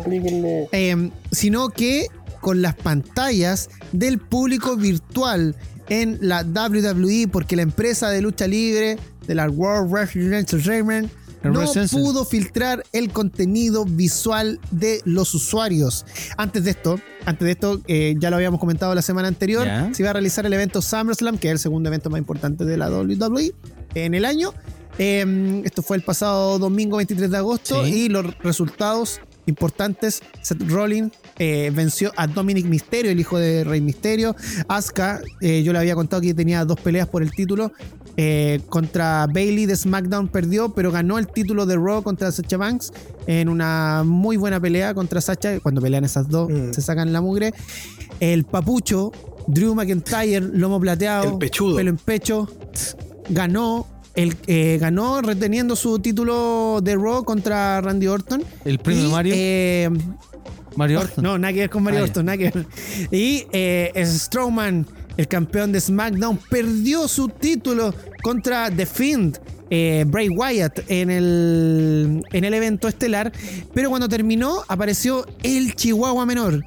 Eh, sino que con las pantallas del público virtual en la WWE, porque la empresa de lucha libre de la World Wrestling Entertainment no pudo filtrar el contenido visual de los usuarios. Antes de esto, antes de esto, eh, ya lo habíamos comentado la semana anterior, se iba a realizar el evento SummerSlam, que es el segundo evento más importante de la WWE en el año. Eh, esto fue el pasado domingo 23 de agosto Sí. y los resultados importantes. Seth Rollins eh, venció a Dominic Mysterio, el hijo de Rey Mysterio. Asuka, eh, yo le había contado que tenía dos peleas por el título. Eh, contra Bailey de SmackDown perdió, pero ganó el título de Raw contra Sacha Banks en una muy buena pelea contra Sacha. Cuando pelean esas dos, Mm. se sacan la mugre. El papucho, Drew McIntyre, lomo plateado, El pechudo. pelo en pecho, ganó. El, eh, ganó reteniendo su título de Raw contra Randy Orton. El premio Y, Mario. eh, Mario Or- Orton. No, nada que ver con Mario Ah. Orton, nada que ver. Y eh, Strowman, el campeón de SmackDown, perdió su título contra The Fiend. Eh, Bray Wyatt en el, en el evento estelar, pero cuando terminó apareció el Chihuahua menor,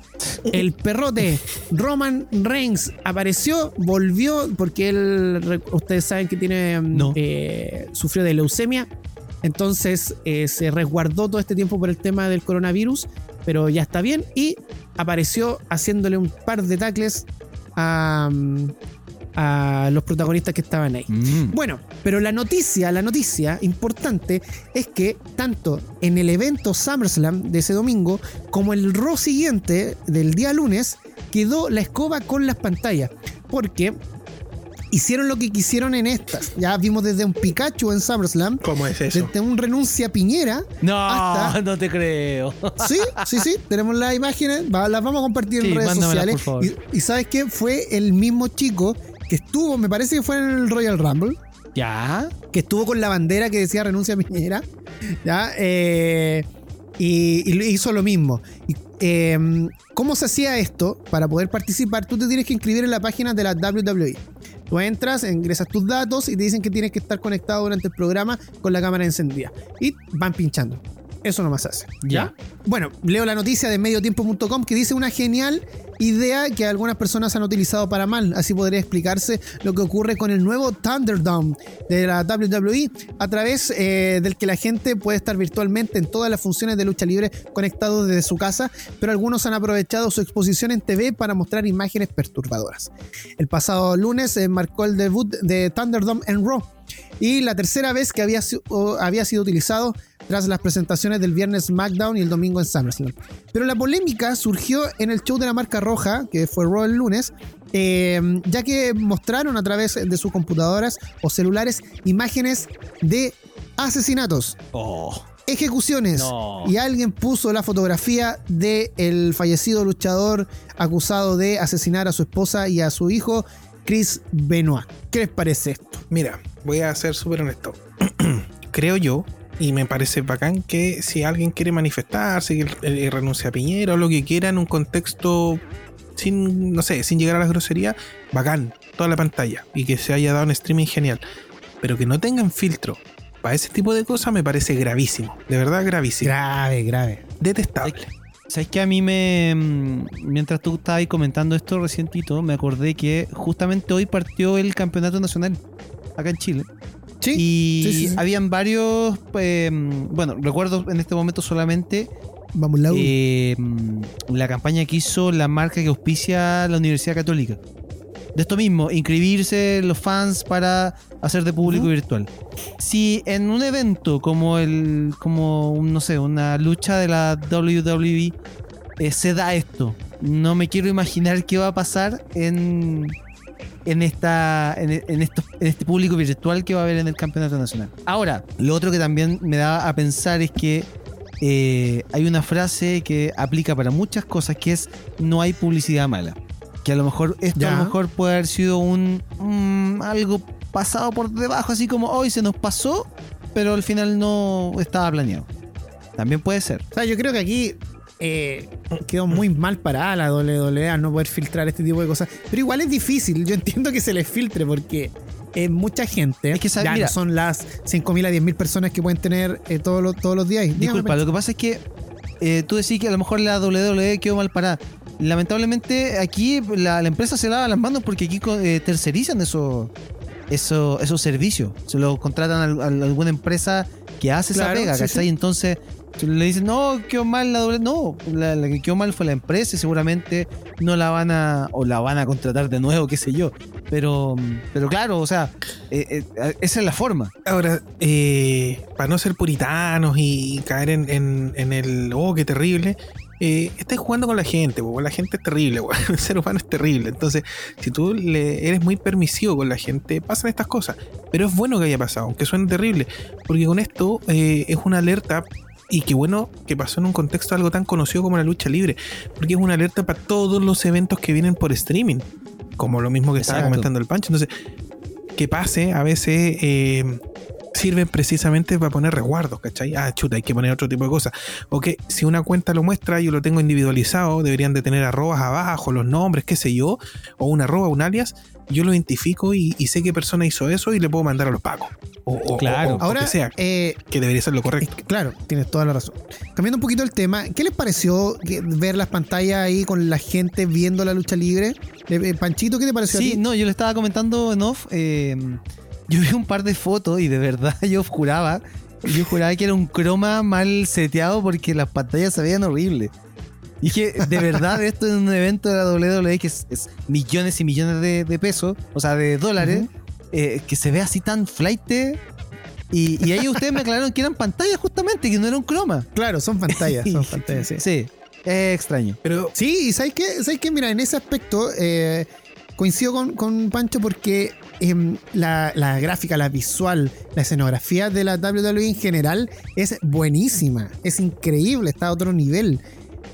el perrote Roman Reigns. Apareció, volvió porque él, ustedes saben que tiene mm, No. eh, sufrió de leucemia, entonces eh, se resguardó todo este tiempo por el tema del coronavirus, pero ya está bien. Y apareció haciéndole un par de tacles a, mm, a los protagonistas que estaban ahí. Mm. Bueno, pero la noticia, la noticia importante es que tanto en el evento SummerSlam de ese domingo como el Raw siguiente del día lunes quedó la escoba con las pantallas. Porque hicieron lo que quisieron en estas. Ya vimos desde un Pikachu en SummerSlam, ¿Cómo es eso? desde un renuncia a Piñera. No, hasta- no te creo. Sí, sí, sí, tenemos las imágenes, las vamos a compartir Sí, en redes sociales. por favor. Y, y sabes qué? Fue el mismo chico que estuvo, me parece que fue en el Royal Rumble ¿Ya? que estuvo con la bandera que decía renuncia a Piñera, ¿ya? Eh, y, hizo lo mismo. Y, eh, ¿Cómo se hacía esto? Para poder participar, tú te tienes que inscribir en la página de la WWE. Tú entras, ingresas tus datos y te dicen que tienes que estar conectado durante el programa con la cámara encendida. Y van pinchando. Eso nomás hace. Ya. Bueno, leo la noticia de mediotiempo.com que dice una genial idea que algunas personas han utilizado para mal. Así podría explicarse lo que ocurre con el nuevo Thunderdome de la WWE, a través eh, del que la gente puede estar virtualmente en todas las funciones de lucha libre conectados desde su casa, pero algunos han aprovechado su exposición en TV para mostrar imágenes perturbadoras. El pasado lunes eh, marcó el debut de Thunderdome en Raw y la tercera vez que había, había sido utilizado tras las presentaciones del viernes SmackDown y el domingo en SummerSlam. Pero la polémica surgió en el show de la marca roja, que fue Raw el lunes, em, ya que mostraron a través de sus computadoras o celulares imágenes de asesinatos. Oh. Ejecuciones. Y alguien puso la fotografía del fallecido luchador acusado de asesinar a su esposa y a su hijo, Chris Benoit. ¿Qué les parece esto? Mira, voy a ser súper honesto. Creo yo, y me parece bacán que si alguien quiere manifestarse, que eh, renuncia a Piñera o lo que quiera en un contexto sin, no sé, sin llegar a la grosería, bacán, toda la pantalla. Y que se haya dado un streaming genial. Pero que no tengan filtro para ese tipo de cosas me parece gravísimo. De verdad gravísimo. Grave, grave. Detestable. ¿Sabes que a mí me. mm, Mientras tú estabas comentando esto recientito, me acordé que justamente hoy partió el campeonato nacional acá en Chile. Sí. Y sí, sí, sí. habían varios. eh, bueno, recuerdo en este momento solamente Vamos, Lau. eh, la campaña que hizo la marca que auspicia la Universidad Católica. De esto mismo, inscribirse los fans para hacer de público virtual. Si en un evento como el, como un, no sé, una lucha de la WWE eh, se da esto, no me quiero imaginar qué va a pasar en en esta en, en esto- en este público virtual que va a haber en el campeonato nacional. Ahora, lo otro que también me da a pensar es que eh, hay una frase que aplica para muchas cosas que es no hay publicidad mala. Que a lo mejor esto a lo mejor puede haber sido un mm, algo pasado por debajo, así como hoy se nos pasó, pero al final no estaba planeado. También puede ser. O sea, yo creo que aquí eh, quedó muy mal parada la WWE al no poder filtrar este tipo de cosas. Pero igual es difícil. Yo entiendo que se les filtre porque es mucha gente. Es que, ¿sabes? ya Mira. no son las 5.000 a 10.000 personas que pueden tener eh, todos, los, todos los días. Dígame, Disculpa, lo que pasa es que eh, tú decís que a lo mejor la WWE quedó mal parada. Lamentablemente aquí la, la empresa se lava las manos porque aquí eh, tercerizan esos eso, esos servicios. Se lo contratan a, a alguna empresa que hace Claro, esa pega, sí, ¿cachai? sí. Entonces le dicen, no, quedó mal la doble. No, la, que quedó mal fue la empresa y seguramente no la van a, o la van a contratar de nuevo, qué sé yo. Pero, pero claro, o sea, eh, eh, esa es la forma. Ahora, eh, para no ser puritanos y caer en, en- el, oh, qué terrible, estáis jugando con la gente, po, la gente es terrible, el ser humano es terrible. Entonces, si tú le eres muy permisivo con la gente, pasan estas cosas. Pero es bueno que haya pasado, aunque suene terrible, porque con esto es una alerta. Y qué bueno que pasó en un contexto algo tan conocido como la lucha libre, porque es una alerta para todos los eventos que vienen por streaming, como lo mismo que estaba Exacto. comentando el Pancho. Entonces, que pase a veces eh, sirven precisamente para poner resguardos, ¿cachai? Ah, chuta, hay que poner otro tipo de cosas. O que si una cuenta lo muestra, yo lo tengo individualizado, deberían de tener arrobas abajo, los nombres, qué sé yo, o un arroba, un alias, yo lo identifico y, y sé qué persona hizo eso y le puedo mandar a los pagos. O, o- Claro. o- o Ahora, que sea, eh, que debería ser lo correcto. Claro, tienes toda la razón. Cambiando un poquito el tema, ¿qué les pareció ver las pantallas ahí con la gente viendo la lucha libre? Eh, eh, Panchito, ¿qué te pareció a Sí, ti? no, yo le estaba comentando en off. eh, yo vi un par de fotos y de verdad yo juraba, yo juraba que era un croma mal seteado porque las pantallas se veían horribles. Y que de verdad esto es un evento de la WWE que es, es millones y millones de, de pesos, o sea, de dólares, eh, que se ve así tan flight. Y, y ahí ustedes me aclararon que eran pantallas justamente, que no era un croma. Claro, son pantallas, son pantallas, sí. Sí, es extraño. Pero Sí, y ¿sabes qué? ¿Sabes qué? Mira, en ese aspecto eh, coincido con, con Pancho porque em, la, la gráfica, la visual, la escenografía de la WWE en general es buenísima, es increíble, está a otro nivel.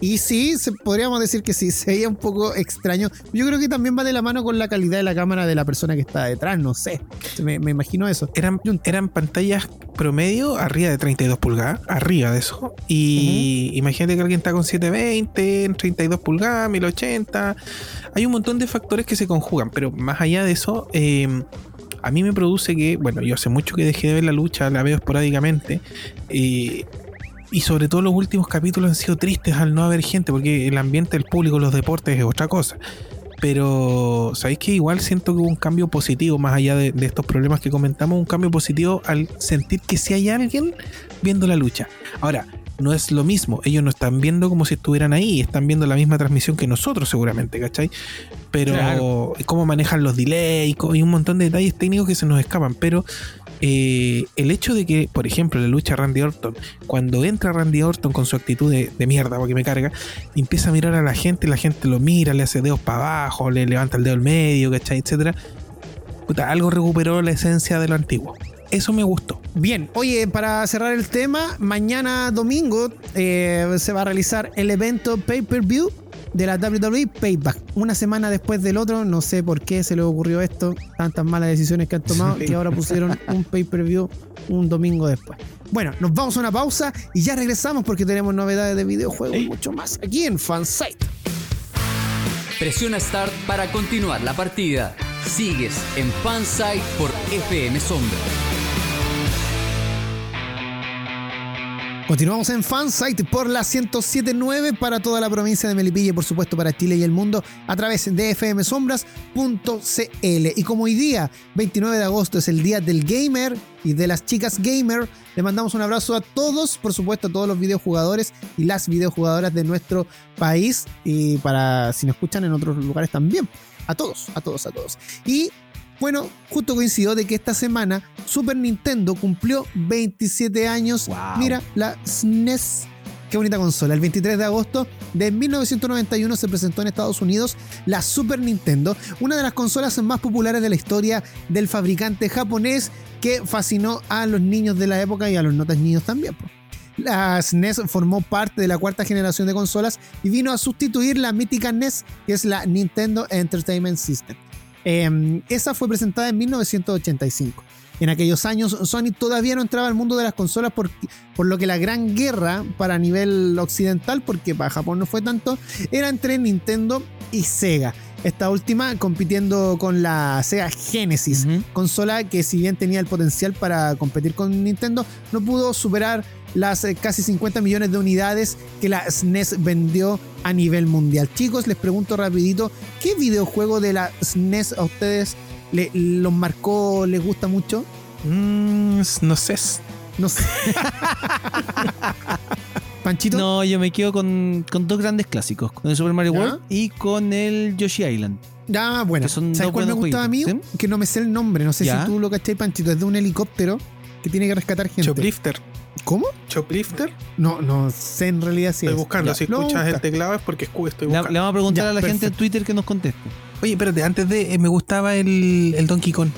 Y sí, se, podríamos decir que sí, se veía un poco extraño. Yo creo que también va de la mano con la calidad de la cámara de la persona que está detrás, no sé. Me, me imagino eso. eran, eran pantallas promedio arriba de 32 pulgadas, arriba de eso. Y imagínate que alguien está con 720, en 32 pulgadas, 1080. Hay un montón de factores que se conjugan, pero más allá de eso, eh, a mí me produce que, bueno, yo hace mucho que dejé de ver la lucha, la veo esporádicamente. eh, y sobre todo los últimos capítulos han sido tristes al no haber gente, porque el ambiente del público, los deportes es otra cosa. Pero, ¿sabéis que igual siento que hubo un cambio positivo, más allá de, de estos problemas que comentamos, un cambio positivo al sentir que si hay alguien viendo la lucha. Ahora, no es lo mismo, ellos no están viendo como si estuvieran ahí, están viendo la misma transmisión que nosotros seguramente, ¿cachai? Pero Claro. cómo manejan los delays y un montón de detalles técnicos que se nos escapan, pero eh, el hecho de que, por ejemplo, la lucha Randy Orton, cuando entra Randy Orton con su actitud de, de mierda, porque me carga, empieza a mirar a la gente, la gente lo mira, le hace dedos para abajo, le levanta el dedo al medio, ¿cachai? Etcétera. Puta, algo recuperó la esencia de lo antiguo. Eso me gustó. Bien, oye, para cerrar el tema, mañana domingo eh, se va a realizar el evento pay-per-view de la WWE Payback. Una semana después del otro, no sé por qué se les ocurrió esto, tantas malas decisiones que han tomado, Sí. que ahora pusieron un pay-per-view un domingo después. Bueno, nos vamos a una pausa y ya regresamos porque tenemos novedades de videojuegos y mucho más aquí en Fansite. Presiona Start para continuar la partida. Sigues en Fansite por FM Sombra. Continuamos en Fansite por la 1079 para toda la provincia de Melipilla y por supuesto para Chile y el mundo a través de fmsombras.cl. Y como hoy día, 29 de agosto, es el día del gamer y de las chicas gamer, le mandamos un abrazo a todos, por supuesto a todos los videojugadores y las videojugadoras de nuestro país y para si nos escuchan en otros lugares también. A todos, a todos, a todos. Y bueno, justo coincidió de que esta semana Super Nintendo cumplió 27 años. Wow. Mira, la SNES. Qué bonita consola. El 23 de agosto de 1991 se presentó en Estados Unidos la Super Nintendo, una de las consolas más populares de la historia del fabricante japonés que fascinó a los niños de la época y a los no tan niños también. La SNES formó parte de la cuarta generación de consolas y vino a sustituir la mítica NES, que es la Nintendo Entertainment System. Eh, esa fue presentada en 1985. En aquellos años, Sony todavía no entraba al mundo de las consolas por, por lo que la gran guerra para nivel occidental, porque para Japón no fue tanto, era entre Nintendo y Sega. Esta última compitiendo con la Sega Genesis, consola que si bien tenía el potencial para competir con Nintendo, no pudo superar las eh, casi 50 millones de unidades que la SNES vendió a nivel mundial. Chicos, les pregunto rapidito, ¿qué videojuego de la SNES a ustedes le- los marcó, les gusta mucho? Mm, no sé. No sé. Panchito. No, yo me quedo con, con dos grandes clásicos, con el Super Mario ¿Ya? World y con el Yoshi Island. Ah, bueno. Que son ¿Sabes cuál me gustaba a mí? Que no me sé el nombre. No sé ¿Ya? si tú lo cachai, Panchito. Es de un helicóptero que tiene que rescatar gente. Choplifter. ¿Cómo? Choplifter. No, no sé en realidad si Estoy es. buscando. Ya, si escuchas el teclado es porque estoy Le, buscando. le vamos a preguntar Ya, a la gente en. Twitter que nos conteste. Oye, espérate, antes de. eh, me gustaba el, el Donkey Kong.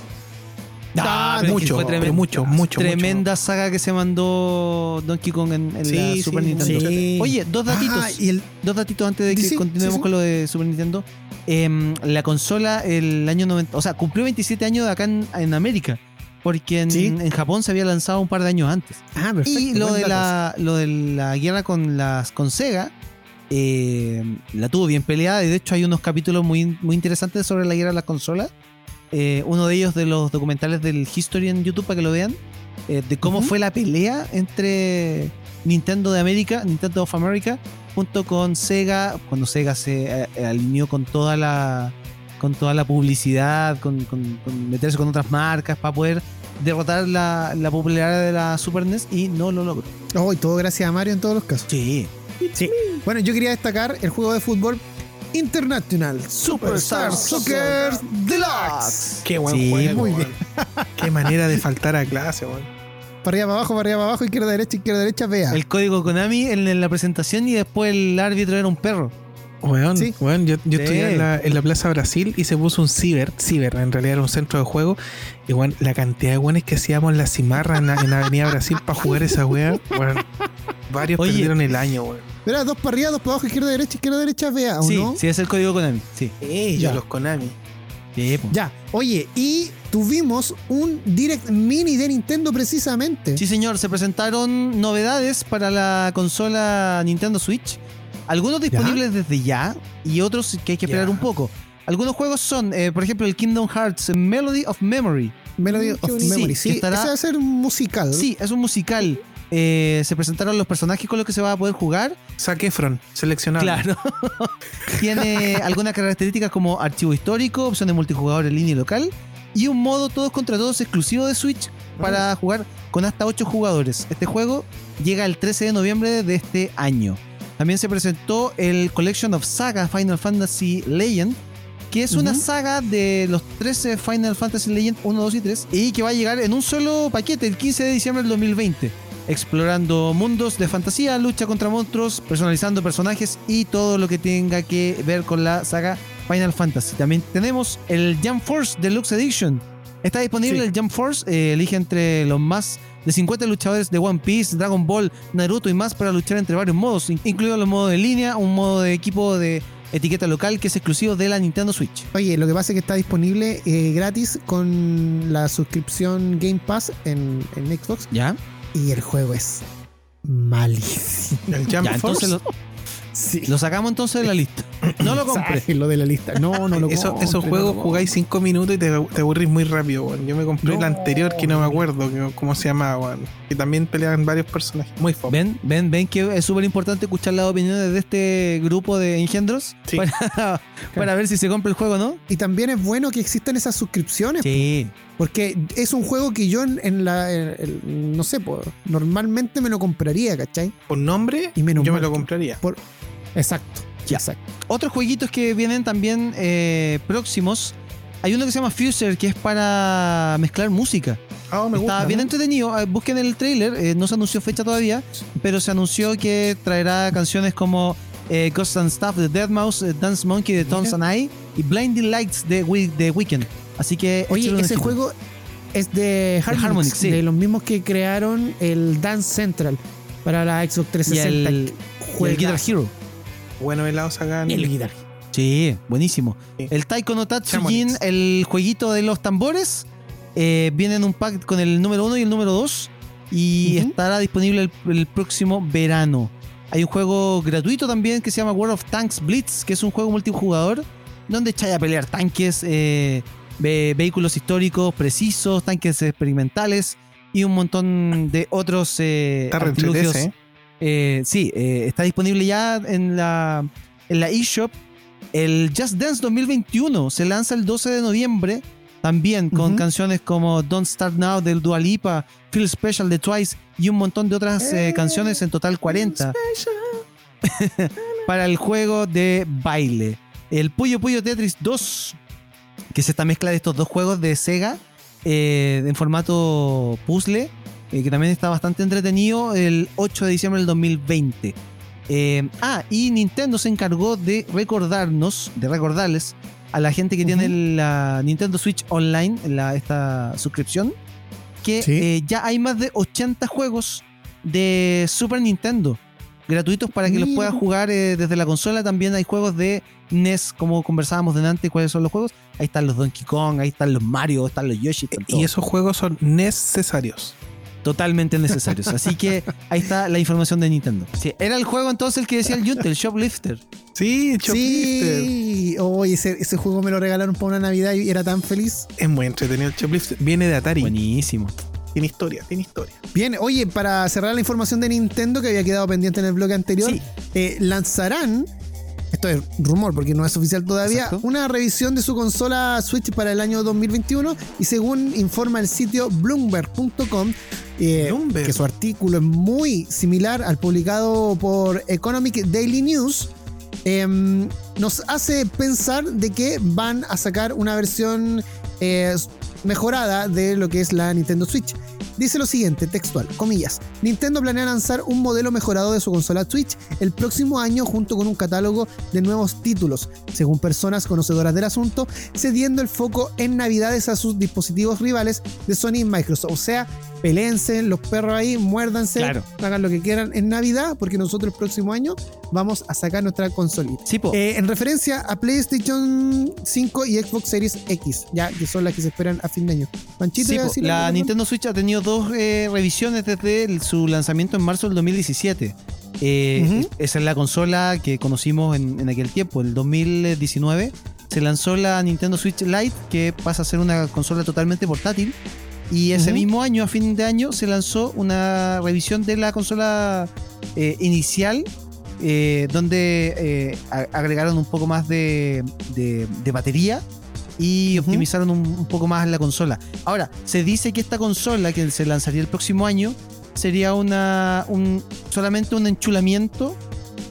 Ah, pero que mucho, fue pero tremen- mucho, mucho. Tremenda saga que se mandó Donkey Kong en, en Sí, la sí, Super sí. Nintendo. Sí. Oye, dos datitos. Ah, y el, Dos datitos antes de que continuemos sí. con lo de Super Nintendo. Em, la consola el año 90, o sea, cumplió 27 años acá en, en América, porque en, Sí. en Japón se había lanzado un par de años antes. ah, perfecto. y lo de, la, lo de la guerra con, las, con Sega, eh, la tuvo bien peleada y de hecho hay unos capítulos muy, muy interesantes sobre la guerra de las consolas. Eh, uno de ellos de los documentales del History en YouTube para que lo vean, eh, de cómo fue la pelea entre Nintendo de América, Nintendo of America, junto con Sega, cuando Sega se eh, alineó con toda la con toda la publicidad, con, con- con meterse con otras marcas para poder derrotar la, la popularidad de la Super NES y no lo logró. Oh, y todo gracias a Mario en todos los casos. Sí. Sí. Bueno, yo quería destacar el juego de fútbol International Superstar Soccer Deluxe. Qué buen Sí, juego. muy weón. Qué manera de faltar a clase, weón. Para arriba, para abajo, para arriba, para abajo, izquierda, derecha, izquierda, derecha, vea. El código Konami en la presentación y después el árbitro era un perro. Weón, Sí. weón, yo, yo Sí. estudié en la, en la Plaza Brasil y se puso un ciber, ciber, en realidad era un centro de juego. Y weón, la cantidad de weones que hacíamos en la cimarra en, la- en Avenida Brasil para jugar esa weá, weón. Varios Oye. perdieron el año, weón. Verá, dos para arriba, dos para abajo, izquierda, derecha, izquierda, derecha, vea, ¿o Sí, no? sí, es el código Konami. Sí. Ellos, Ya. los Konami. Sí. Ya, oye, y tuvimos un Direct Mini de Nintendo precisamente. Sí, señor, se presentaron novedades para la consola Nintendo Switch. Algunos disponibles desde ya y otros que hay que esperar Ya. un poco. Algunos juegos son, eh, por ejemplo, el Kingdom Hearts Melody of Memory. Melody Mm, of. Memory, Sí, sí, estará- ese va a ser un musical. Sí, es un musical. eh, se presentaron los personajes con los que se va a poder jugar. Zac Efron, seleccionado. Claro. Tiene algunas características como archivo histórico, opción de multijugador en línea y local y un modo todos contra todos exclusivo de Switch para jugar con hasta 8 jugadores. Este juego llega el 13 de noviembre de este año. También se presentó el Collection of Saga Final Fantasy Legend, que es una saga de los 13 Final Fantasy Legend 1, 2 y 3, y que va a llegar en un solo paquete el 15 de diciembre del 2020, explorando mundos de fantasía, lucha contra monstruos, personalizando personajes y todo lo que tenga que ver con la saga Final Fantasy. También tenemos el Jump Force Deluxe Edition. Está disponible Sí. el Jump Force, eh, elige entre los más de 50 luchadores de One Piece, Dragon Ball, Naruto y más para luchar entre varios modos, in- incluidos los modos de línea, un modo de equipo de etiqueta local que es exclusivo de la Nintendo Switch. Oye, lo que pasa es que está disponible eh, gratis con la suscripción Game Pass en, en Xbox ¿Ya? y el juego es malísimo. El Jump Ya, Force. entonces lo, Sí. lo sacamos entonces de la lista. No lo compré. Sáquenlo de la lista. No, no lo Eso- esos juegos lo jugáis 5 minutos y te, te aburrís muy rápido, weón. Yo me compré el No. anterior que no me acuerdo que- cómo se llamaba, weón. Que también peleaban varios personajes. Muy fome. Ven, ven, ven que es súper importante escuchar las opiniones de este grupo de engendros Sí. para, para ver si se compra el juego, ¿no? Y también es bueno que existan esas suscripciones, Sí. porque es un juego que yo en, en la. en- en- no sé, po, normalmente me lo compraría, ¿cachai? Por nombre, Y menos yo me lo compraría. Por, exacto. Ya. Exacto. Otros jueguitos que vienen también eh, próximos. Hay uno que se llama Fuser, que es para mezclar música. Ah, me Está gusta. bien ¿no? entretenido. Eh, Busquen el trailer. eh, no se anunció fecha todavía, pero se anunció que traerá canciones como eh, Ghost and Stuff de Deadmau5, eh, Dance Monkey de Tones and I y Blinding Lights de, Wi- de Weekend. Así que Oye, ese juego es de Harmonix, Harmonix, sí. de los mismos que crearon el Dance Central para la Xbox y 360. el, y el Juegazo. Guitar Hero. Bueno, helado sacan. El Guitar Sí, buenísimo. Sí. El Taiko no Tatsujin, el jueguito de los tambores, eh, viene en un pack con el número 1 y el número 2 y estará disponible el, el próximo verano. Hay un juego gratuito también que se llama World of Tanks Blitz, que es un juego multijugador donde echáis a pelear tanques, eh, ve- vehículos históricos precisos, tanques experimentales y un montón de otros eh, artilugios. ese, ¿eh? Eh, sí, eh, está disponible ya en la, en la eShop. El Just Dance 2021 se lanza el 12 de noviembre, también con canciones como Don't Start Now del Dua Lipa, Feel Special de Twice y un montón de otras eh, canciones, en total 40, para el juego de baile. El Puyo Puyo Tetris 2, que es esta mezcla de estos dos juegos de Sega eh, en formato puzzle, eh, que también está bastante entretenido, el 8 de diciembre del 2020. Eh, ah, y Nintendo se encargó de recordarnos, de recordarles a la gente que tiene la Nintendo Switch Online, la, esta suscripción, que Sí. eh, ya hay más de 80 juegos de Super Nintendo gratuitos para que los puedas jugar eh, desde la consola. También hay juegos de NES, como conversábamos delante, cuáles son los juegos. Ahí están los Donkey Kong, ahí están los Mario, están los Yoshi. están Y esos juegos son necesarios. Totalmente necesarios. Así que ahí está la información de Nintendo. Sí, era el juego entonces el que decía el Junte, el Shoplifter. Sí, Choplifter. Sí, oye, ese, ese juego me lo regalaron para una Navidad y era tan feliz. Es muy entretenido el Choplifter. Viene de Atari. Buenísimo. Tiene historia, tiene historia. Bien, oye, para cerrar la información de Nintendo que había quedado pendiente en el bloque anterior, Sí. eh, lanzarán, esto es rumor porque no es oficial todavía, Exacto. una revisión de su consola Switch para el año 2021 y según informa el sitio bloomberg.com, eh, que su artículo es muy similar al publicado por Economic Daily News, em, nos hace pensar de que van a sacar una versión eh, mejorada de lo que es la Nintendo Switch. Dice lo siguiente, textual, comillas. Nintendo planea lanzar un modelo mejorado de su consola Switch el próximo año junto con un catálogo de nuevos títulos, según personas conocedoras del asunto, cediendo el foco en navidades a sus dispositivos rivales de Sony y Microsoft. O sea, peleense los perros ahí, muérdanse, Claro. hagan lo que quieran en Navidad, porque nosotros el próximo año vamos a sacar nuestra consolita. Sí. Eh, en referencia a PlayStation 5 y Xbox Series X, ya que son las que se esperan a fin de año. Panchito, Sí, iba a po, decir la? Nintendo Switch ha tenido dos eh, revisiones desde el- su lanzamiento en marzo del 2017. Eh, Esa es la consola que conocimos en, en aquel tiempo, el 2019. Se lanzó la Nintendo Switch Lite, que pasa a ser una consola totalmente portátil. Y ese mismo año, a fin de año, se lanzó una revisión de la consola eh, inicial, eh, donde eh, agregaron un poco más de, de- de batería y optimizaron un, un poco más la consola. Ahora, se dice que esta consola, que se lanzaría el próximo año, sería una un, solamente un enchulamiento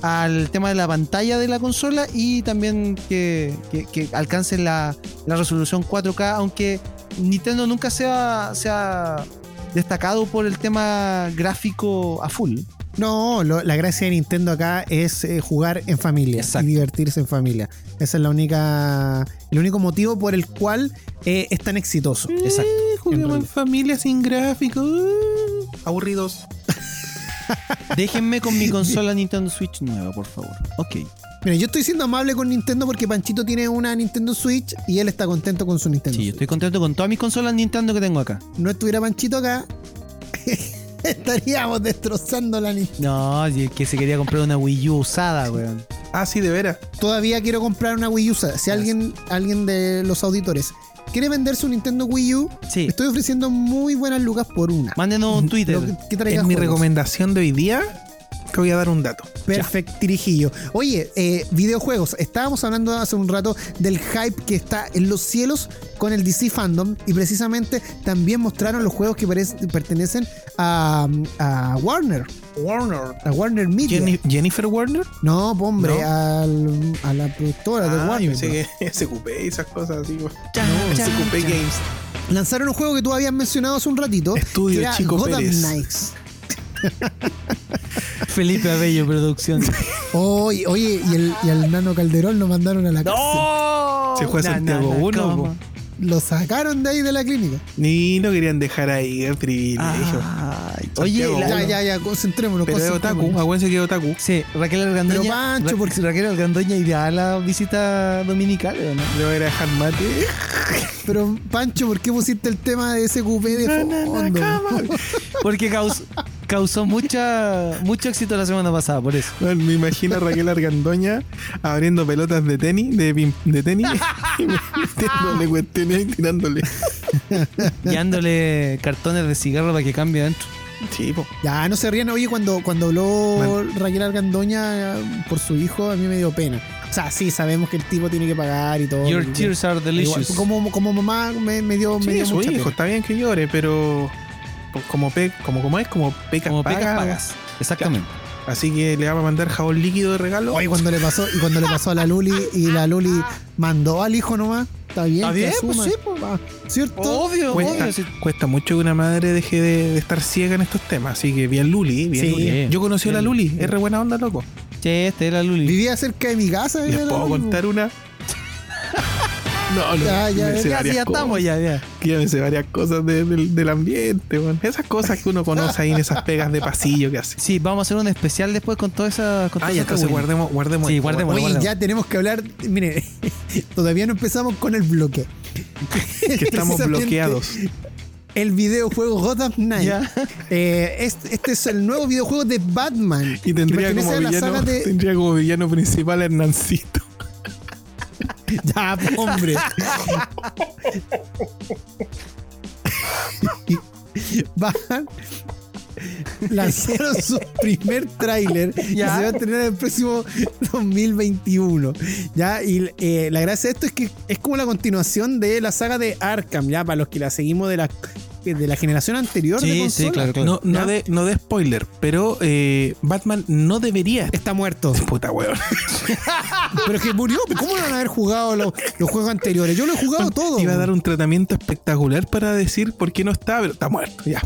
al tema de la pantalla de la consola y también que, que- que alcance la, la resolución 4K, aunque Nintendo nunca se ha, se ha destacado por el tema gráfico a full. No, lo- la gracia de Nintendo acá es eh, jugar en familia Exacto. y divertirse en familia. Ese es la única, el único motivo por el cual eh, es tan exitoso. Exacto. Eh, juguemos en familia sin gráficos. uh, aburridos. Déjenme con mi consola Nintendo Switch nueva, por favor. Ok. Mira, yo estoy siendo amable con Nintendo porque Panchito tiene una Nintendo Switch y él está contento con su Nintendo Sí, yo Switch. estoy contento con todas mis consolas Nintendo que tengo acá. No estuviera Panchito acá, estaríamos destrozando la Nintendo. No, es que se quería comprar una Wii U usada, weón. Ah, sí, de veras. Todavía quiero comprar una Wii U. usada. Si alguien, alguien de los auditores quiere vender su Nintendo Wii U, Sí. estoy ofreciendo muy buenas lucas por una. Mándenos un Twitter. Que- que En mi recomendación de hoy día, te voy a dar un dato. Perfectirijillo. Oye, eh, videojuegos. Estábamos hablando hace un rato del hype que está en los cielos con el DC Fandom y precisamente también mostraron los juegos que pertenecen a, a Warner, Warner. a Warner Media. Jenny- Jennifer Warner. No, hombre, ¿No? al- a la productora de Ah, yo Warner. que SQP y esas cosas así. No, SQP. Games. Lanzaron un juego que tú habías mencionado hace un ratito. Estudio que era Chico Gotham Pérez. Knights. Felipe Abello Producciones. Oye, oye, y el, y al Nano Calderón lo mandaron a la cárcel. ¡No! Se fue a Santiago uno, ¿cómo? po. Lo sacaron de ahí de la clínica. Ni no querían dejar ahí el privilegio. Ay, oye, la- Ya, ya, ya, concentrémonos. Pero es concentrémonos. otaku, acuérdense que es otaku. Sí, Raquel Argandoña. Pero, Pancho, Ra- ¿por qué? Raquel Argandoña irá a la visita dominical, ¿o no? Le voy a ir a dejar mate. Pero, Pancho, ¿por qué pusiste el tema de SQP de fondo? Porque caus- causó mucha, mucho éxito la semana pasada, por eso. Bueno, me imagino a Raquel Argandoña abriendo pelotas de tenis, de, de tenis, y metiéndole cuestiones y tirándole. Y dándole cartones de cigarro para que cambie adentro. Sí, po. Ya, no se rían. Oye, cuando, cuando habló Raquel Argandoña eh, por su hijo, a mí me dio pena. O sea, sí, sabemos que el tipo tiene que pagar y todo. Your tears are Igual, delicious. como, como mamá me, me dio, me Sí, dio su mucha hijo, pena. está bien que llore, pero como, pe, como, como es, como pecas Como pagas. pecas pagas. Exactamente. Así que le vamos a mandar jabón líquido de regalo. Oye, cuando le pasó, y cuando le pasó a la Luli y la Luli mandó al hijo nomás, está bien. Está bien, pues sí, pues. Ah, ¿Cierto? Obvio, Cuesta, obvio. cuesta mucho que una madre deje de, de estar ciega en estos temas. Así que bien Luli, bien Sí. Luli. Yo conocí a la Bien. Luli, es re buena onda, loco. Che, este era Luli. Vivía cerca de mi casa. ¿Les la puedo contar una? No, no. Ya, ya, ya, Ya, estamos, ya, ya. Que ya me sé varias cosas de- del- del ambiente, weón. Esas cosas que uno conoce ahí en esas pegas de pasillo que hace. Sí, vamos a hacer un especial después con toda esa. Con Ah, ya, entonces guardemos, guardemos. Sí, guardemos. Oye, guardemos. ya tenemos que hablar. Mire, todavía no empezamos con el bloque. Que estamos bloqueados. El videojuego Gotham Knight. Eh, este, este es el nuevo videojuego de Batman. Y tendría como, villano, de. tendría como villano principal a Hernancito. Ya, hombre. Van. Lanzaron su primer tráiler que se va a tener el próximo 2021. Ya, y eh, la gracia de esto es que es como la continuación de la saga de Arkham, ya, para los que la seguimos de la, de la generación anterior de Sí, consola. sí, claro, claro. No, no, de, no de spoiler, pero eh, Batman no debería estar. Está muerto. Puta weón. Pero es que murió. ¿Cómo no van a haber jugado los, los juegos anteriores? Yo lo he jugado todo. Iba a dar un tratamiento espectacular para decir por qué no está, pero está muerto, ya.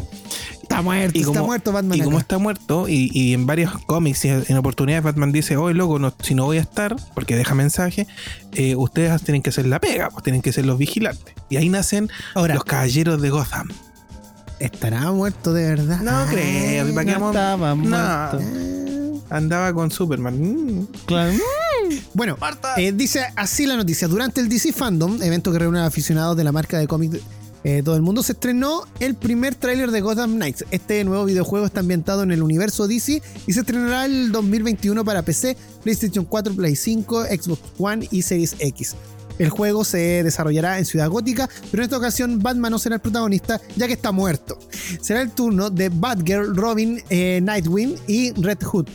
Está muerto, Y está como- muerto Batman. Y como está muerto, y, y en varios cómics y en oportunidades Batman dice, oye loco, no- si no voy a estar, porque deja mensaje, eh, ustedes tienen que hacer la pega, pues tienen que ser los vigilantes. Y ahí nacen Ahora, los caballeros de Gotham. ¿estará muerto de verdad? No Ah, creo, ¿para qué No estaba No. muerto. Andaba con Superman. Mm. Claro. Bueno, eh, dice así la noticia. Durante el DC Fandom, evento que reúne a aficionados de la marca de cómics eh, todo el mundo, se estrenó el primer tráiler de Gotham Knights. Este nuevo videojuego está ambientado en el universo DC y se estrenará el 2021 para PC, PlayStation 4, Play 5, Xbox One y Series X. El juego se desarrollará en Ciudad Gótica, pero en esta ocasión Batman no será el protagonista ya que está muerto. Será el turno de Batgirl, Robin, eh, Nightwing y Red Hood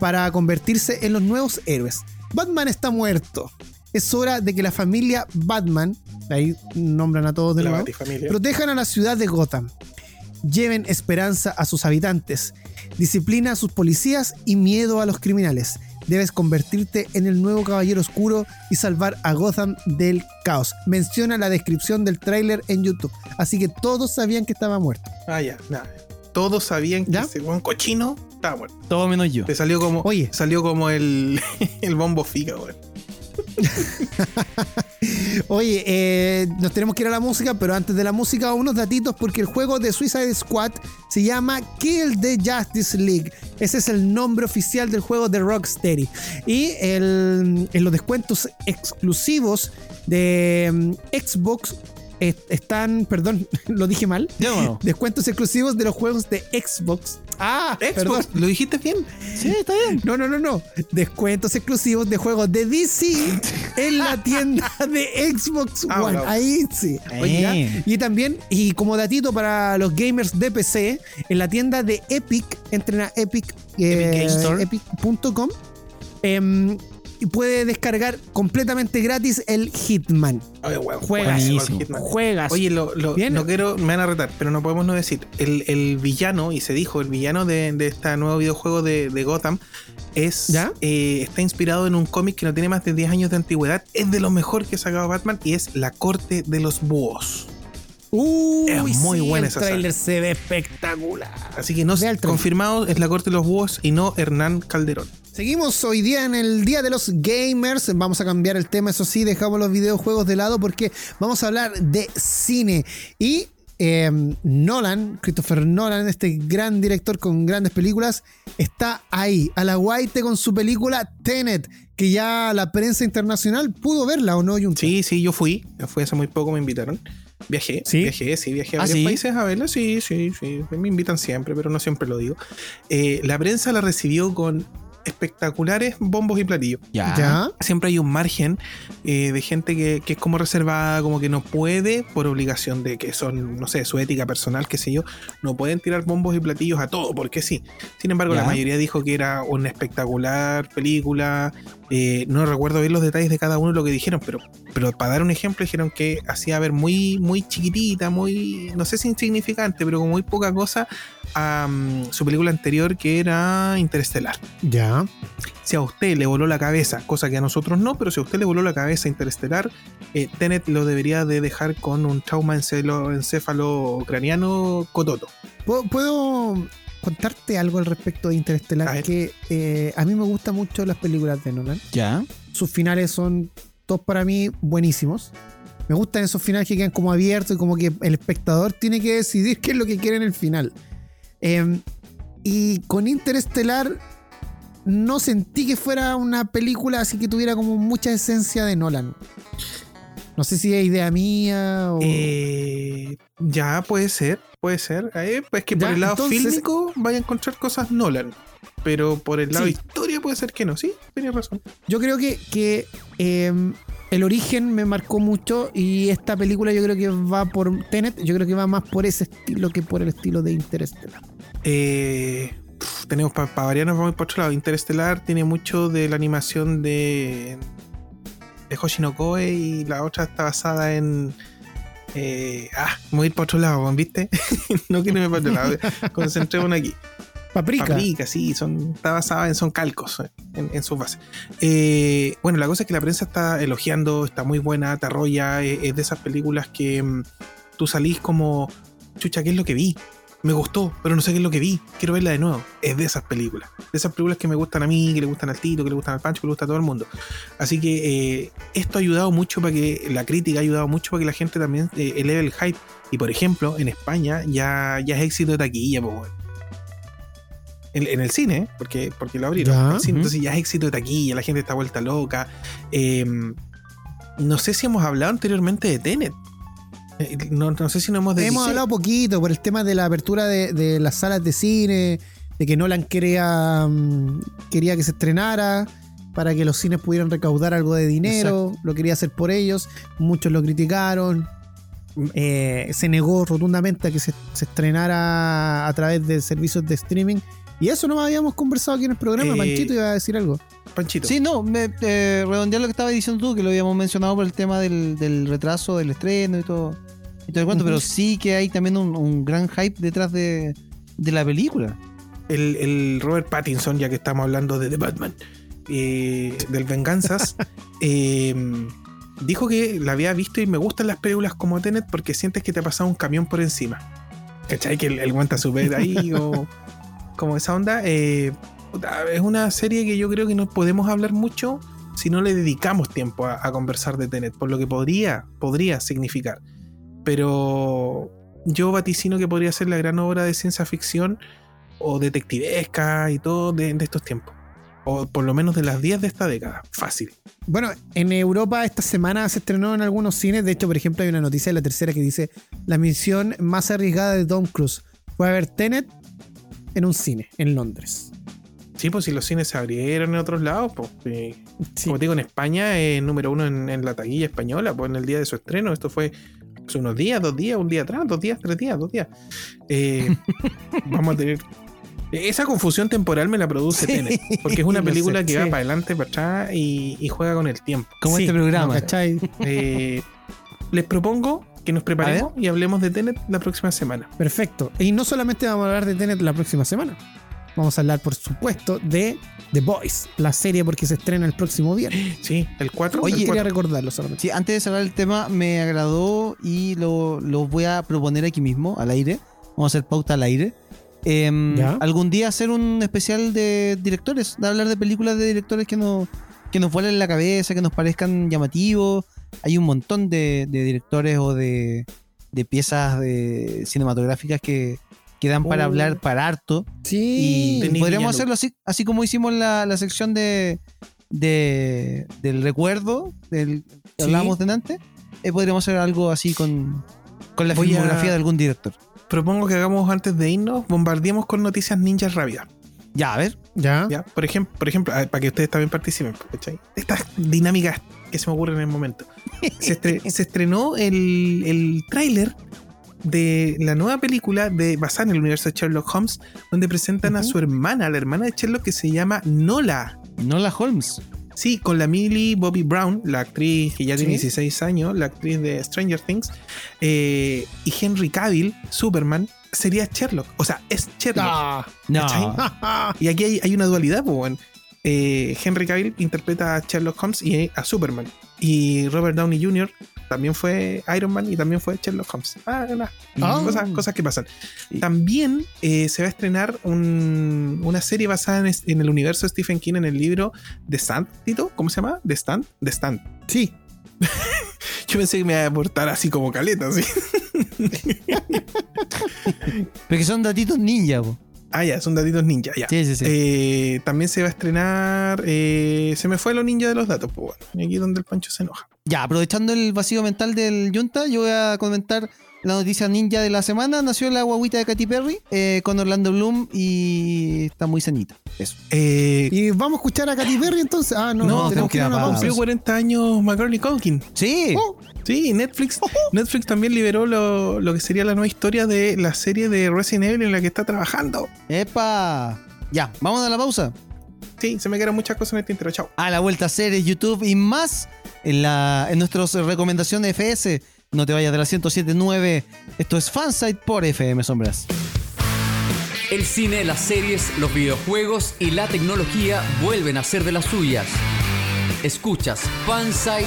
para convertirse en los nuevos héroes. Batman está muerto. Es hora de que la familia Batman, ahí nombran a todos de La nuevo, protejan a la ciudad de Gotham. Lleven esperanza a sus habitantes, disciplina a sus policías y miedo a los criminales. Debes convertirte en el nuevo caballero oscuro y salvar a Gotham del caos. Menciona la descripción del tráiler en YouTube. Así que todos sabían que estaba muerto. Ah, ya, nada. Todos sabían que ¿Ya? ese buen cochino estaba muerto. Todo menos yo. Te salió como, Oye. salió como el, el bombo fica, weón. Oye, eh, nos tenemos que ir a la música, pero antes de la música, unos datitos porque el juego de Suicide Squad se llama Kill the Justice League. Ese es el nombre oficial del juego de Rocksteady. Y el- en los descuentos exclusivos de mm, Xbox están, perdón, lo dije mal. Descuentos exclusivos de los juegos de Xbox. Ah, perdón. Xbox, ¿lo dijiste bien? Sí, está bien. No, no, no, no. Descuentos exclusivos de juegos de DC en la tienda de Xbox Ah, One. bravo. Ahí sí. Eh. Y también, y como datito para los gamers de PC, en la tienda de Epic, entren a Epic, eh, Epic Y puede descargar completamente gratis el Hitman. Oye, weón, Juegas. Hitman. Juegas. Oye, lo, lo- no quiero, me van a retar, pero no podemos no decir. El, el villano, y se dijo, el villano de, de este nuevo videojuego de, de Gotham es ¿Ya? eh, está inspirado en un cómic que no tiene más de 10 años de antigüedad. Es de lo mejor que ha sacado Batman y es La Corte de los Búhos. Uy, es muy sí, buena el esa tráiler se ve espectacular. Así que no trailer. confirmado es La Corte de los Búhos y no Hernán Calderón. Seguimos hoy día en el Día de los Gamers. Vamos a cambiar el tema, eso sí, dejamos los videojuegos de lado porque vamos a hablar de cine. Y eh, Nolan, Christopher Nolan, este gran director con grandes películas, está ahí, a la guaite con su película Tenet, que ya la prensa internacional pudo verla o no, Junta? Sí, sí, yo fui. Fui hace muy poco, me invitaron. Viajé, ¿Sí? viajé, sí, viajé a ¿Ah, varios sí? países a verla. Sí, sí, sí. Me invitan siempre, pero no siempre lo digo. Eh, la prensa la recibió con espectaculares bombos y platillos. Ya. ¿Ya? Siempre hay un margen eh, de gente que, que es como reservada, como que no puede, por obligación de que son, no sé, su ética personal, qué sé yo, no pueden tirar bombos y platillos a todo, porque sí. Sin embargo, la mayoría dijo que era una espectacular película. eh, no recuerdo bien los detalles de cada uno de lo que dijeron, pero, pero para dar un ejemplo, dijeron que hacía ver muy, muy chiquitita, muy, no sé si insignificante, pero con muy poca cosa a mm, su película anterior que era Interestelar Ya. si a usted le voló la cabeza, cosa que a nosotros no, pero si a usted le voló la cabeza interestelar, eh, Tenet lo debería de dejar con un trauma encelo- encéfalo ucraniano cototo. ¿Puedo, puedo contarte algo al respecto de A Interestelar? ver. Que eh, a mí me gustan mucho las películas de Nolan. Ya. sus finales son todos para mí buenísimos. Me gustan esos finales que quedan como abiertos y como que el espectador tiene que decidir qué es lo que quiere en el final. Eh, y con Interestelar no sentí que fuera una película así que tuviera como mucha esencia de Nolan. No sé si es idea mía o... Eh, ya puede ser, puede ser. Eh, pues que por Ya, el lado entonces- fílmico vaya a encontrar cosas Nolan. Pero por el lado Sí. historia puede ser que no, sí, tienes razón. Yo creo que, que, eh, el origen me marcó mucho y esta película yo creo que va por Tenet, yo creo que va más por ese estilo que por el estilo de Interestelar. Eh, tenemos para variar, nos vamos por otro lado. Interestelar tiene mucho de la animación de, de Hoshinokoe y la otra está basada en. eh, ah, me voy a ir para otro lado, ¿viste? no quiero irme para otro lado. Concentrémonos aquí. Paprika. Paprika, sí, son, está basada en son calcos en, en sus bases. Eh, bueno, la cosa es que la prensa está elogiando, está muy buena, te arrolla, eh, es de esas películas que mm, tú salís como, chucha, ¿qué es lo que vi? Me gustó, pero no sé qué es lo que vi, quiero verla de nuevo. Es de esas películas, de esas películas que me gustan a mí, que le gustan al Tito, que le gustan al Pancho, que le gusta a todo el mundo. Así que eh, esto ha ayudado mucho para que, la crítica ha ayudado mucho para que la gente también eleve el hype. Y por ejemplo, en España ya, ya es éxito de taquilla, pues bueno. En, en el cine, porque, porque lo abrieron. Ya, cine. Entonces ya es éxito de taquilla, la gente está vuelta loca. Eh, no sé si hemos hablado anteriormente de Tenet. Eh, No, no sé si no hemos Hemos hablado poquito por el tema de la apertura de, de las salas de cine, de que Nolan quería, mm, quería que se estrenara. para que los cines pudieran recaudar algo de dinero, lo quería hacer por ellos, muchos lo criticaron, eh, se negó rotundamente a que se, se estrenara a través de servicios de streaming. Y eso no habíamos conversado aquí en el programa. Eh, Panchito iba a decir algo. Panchito. Sí, no, me, eh, redondear lo que estaba diciendo tú, que lo habíamos mencionado por el tema del, del retraso del estreno y todo, y todo el cuento, pero sí que hay también un, un gran hype detrás de, de la película. el, el Robert Pattinson, ya que estamos hablando de The Batman, eh, del Venganzas, eh, dijo que la había visto y me gustan las películas como Tenet porque sientes que te ha pasado un camión por encima. ¿Cachai? Que el, el guanta super ahí o como esa onda. eh, es una serie que yo creo que no podemos hablar mucho si no le dedicamos tiempo a, conversar de Tenet, por lo que podría, podría significar. Pero yo vaticino que podría ser la gran obra de ciencia ficción o detectivesca y todo de, de estos tiempos. O por lo menos de las 10 de esta década. Fácil. Bueno, en Europa esta semana se estrenó en algunos cines. De hecho, por ejemplo, hay una noticia de la tercera que dice la misión más arriesgada de Tom Cruise fue a ver Tenet en un cine en Londres. Sí, pues si los cines se abrieron en otros lados, pues. eh, Sí. Como te digo, en España es número uno en, en la taquilla española, pues en el día de su estreno. Esto fue unos días, dos días, un día atrás, dos días, tres días, dos días. Eh, vamos a tener. Esa confusión temporal me la produce Sí, Tenet, porque es una película sé, que sí. va para adelante, para atrás y, y juega con el tiempo. Como Sí, este programa. ¿no, ¿cachai? Eh, les propongo que nos preparemos y hablemos de Tenet la próxima semana. Perfecto. Y no solamente vamos a hablar de Tenet la próxima semana. Vamos a hablar, por supuesto, de The Boys, la serie porque se estrena el próximo viernes. Sí, el 4. Oye, el Quería 4. recordarlo solamente. Sí, antes de cerrar el tema, me agradó y lo, lo voy a proponer aquí mismo, al aire. Vamos a hacer pauta al aire. Ya. algún día hacer un especial de directores, de hablar de películas de directores que nos, que nos vuelen la cabeza, que nos parezcan llamativos. Hay un montón de, de directores o de, de piezas de cinematográficas que, que dan para Oh. hablar para harto. Sí. Y podríamos hacerlo así, así como hicimos la, la sección de, de- del recuerdo, del que Sí. hablábamos de antes. eh, podríamos hacer algo así con, con la Voy a- filmografía de algún director. Propongo que hagamos antes de irnos, bombardeemos con noticias ninjas rápidas. Ya, a ver. Ya. ¿ya? Por ejemplo, por ejemplo para que ustedes también participen, ¿cachai? Estas dinámicas que se me ocurren en el momento. Se, estre- se estrenó el, el tráiler de la nueva película de basada en el universo de Sherlock Holmes, donde presentan a su hermana, la hermana de Sherlock, que se llama Nola. Nola Holmes. Sí, con la Millie Bobby Brown, la actriz que ya tiene Sí. 16 años, la actriz de Stranger Things, eh, y Henry Cavill, Superman, sería Sherlock. O sea, es Sherlock. Ah. No. Y aquí hay, hay una dualidad, pues, weón. Eh, Henry Cavill interpreta a Sherlock Holmes y a Superman. Y Robert Downey Jr. también fue Iron Man y también fue Sherlock Holmes. Ah, no, Ah. Cosas, cosas que pasan. También eh, se va a estrenar un- una serie basada en, el universo de Stephen King en el libro The Stand, Tito. ¿Cómo se llama? The Stand. The Stand. Sí. Yo pensé que me iba a aportar así como caleta, así. Pero que son datitos ninja, po. Ah, ya, son datitos ninja, ya. Sí, sí, sí. Eh, también se va a estrenar. eh, se me fue lo ninja de los datos, pues bueno. Aquí es donde el Pancho se enoja. Ya, aprovechando el vacío mental del Junta, yo voy a comentar la noticia ninja de la semana. Nació la guaguita de Katy Perry eh, con Orlando Bloom y está muy sanita. Eso. Eh, Y vamos a escuchar a Katy Perry entonces. Ah, no, No, tenemos que ir a una cumplió 40 años Macaulay Culkin. Sí. Oh, Sí, Netflix, Netflix también liberó lo, lo que sería la nueva historia de la serie de Resident Evil en la que está trabajando. ¡Epa! Ya, vamos a la pausa. Sí, se me quedaron muchas cosas en este intro. Chao. A la vuelta series, YouTube y más en, la, en nuestras recomendaciones FS. No te vayas de la 107.9. Esto es Fansite por FM Sombras. El cine, las series, los videojuegos y la tecnología vuelven a ser de las suyas. Escuchas Fansite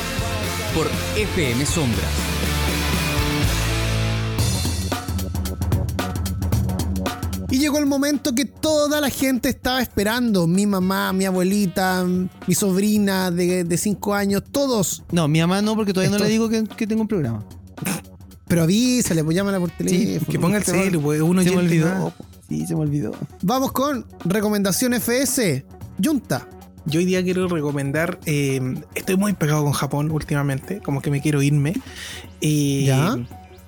por FM Sombras. Y llegó el momento que toda la gente estaba esperando. Mi mamá, mi abuelita, mi sobrina de 5 años, todos. No, mi mamá no, porque todavía no le digo que, que tengo un programa. Pero avísale, pues llámala por teléfono. Que ponga el celu, pues uno Se me olvidó. Sí, se me olvidó. Vamos con recomendación FS. Junta. Yo hoy día quiero recomendar. eh, estoy muy pegado con Japón últimamente, como que me quiero irme. Y ¿Ya?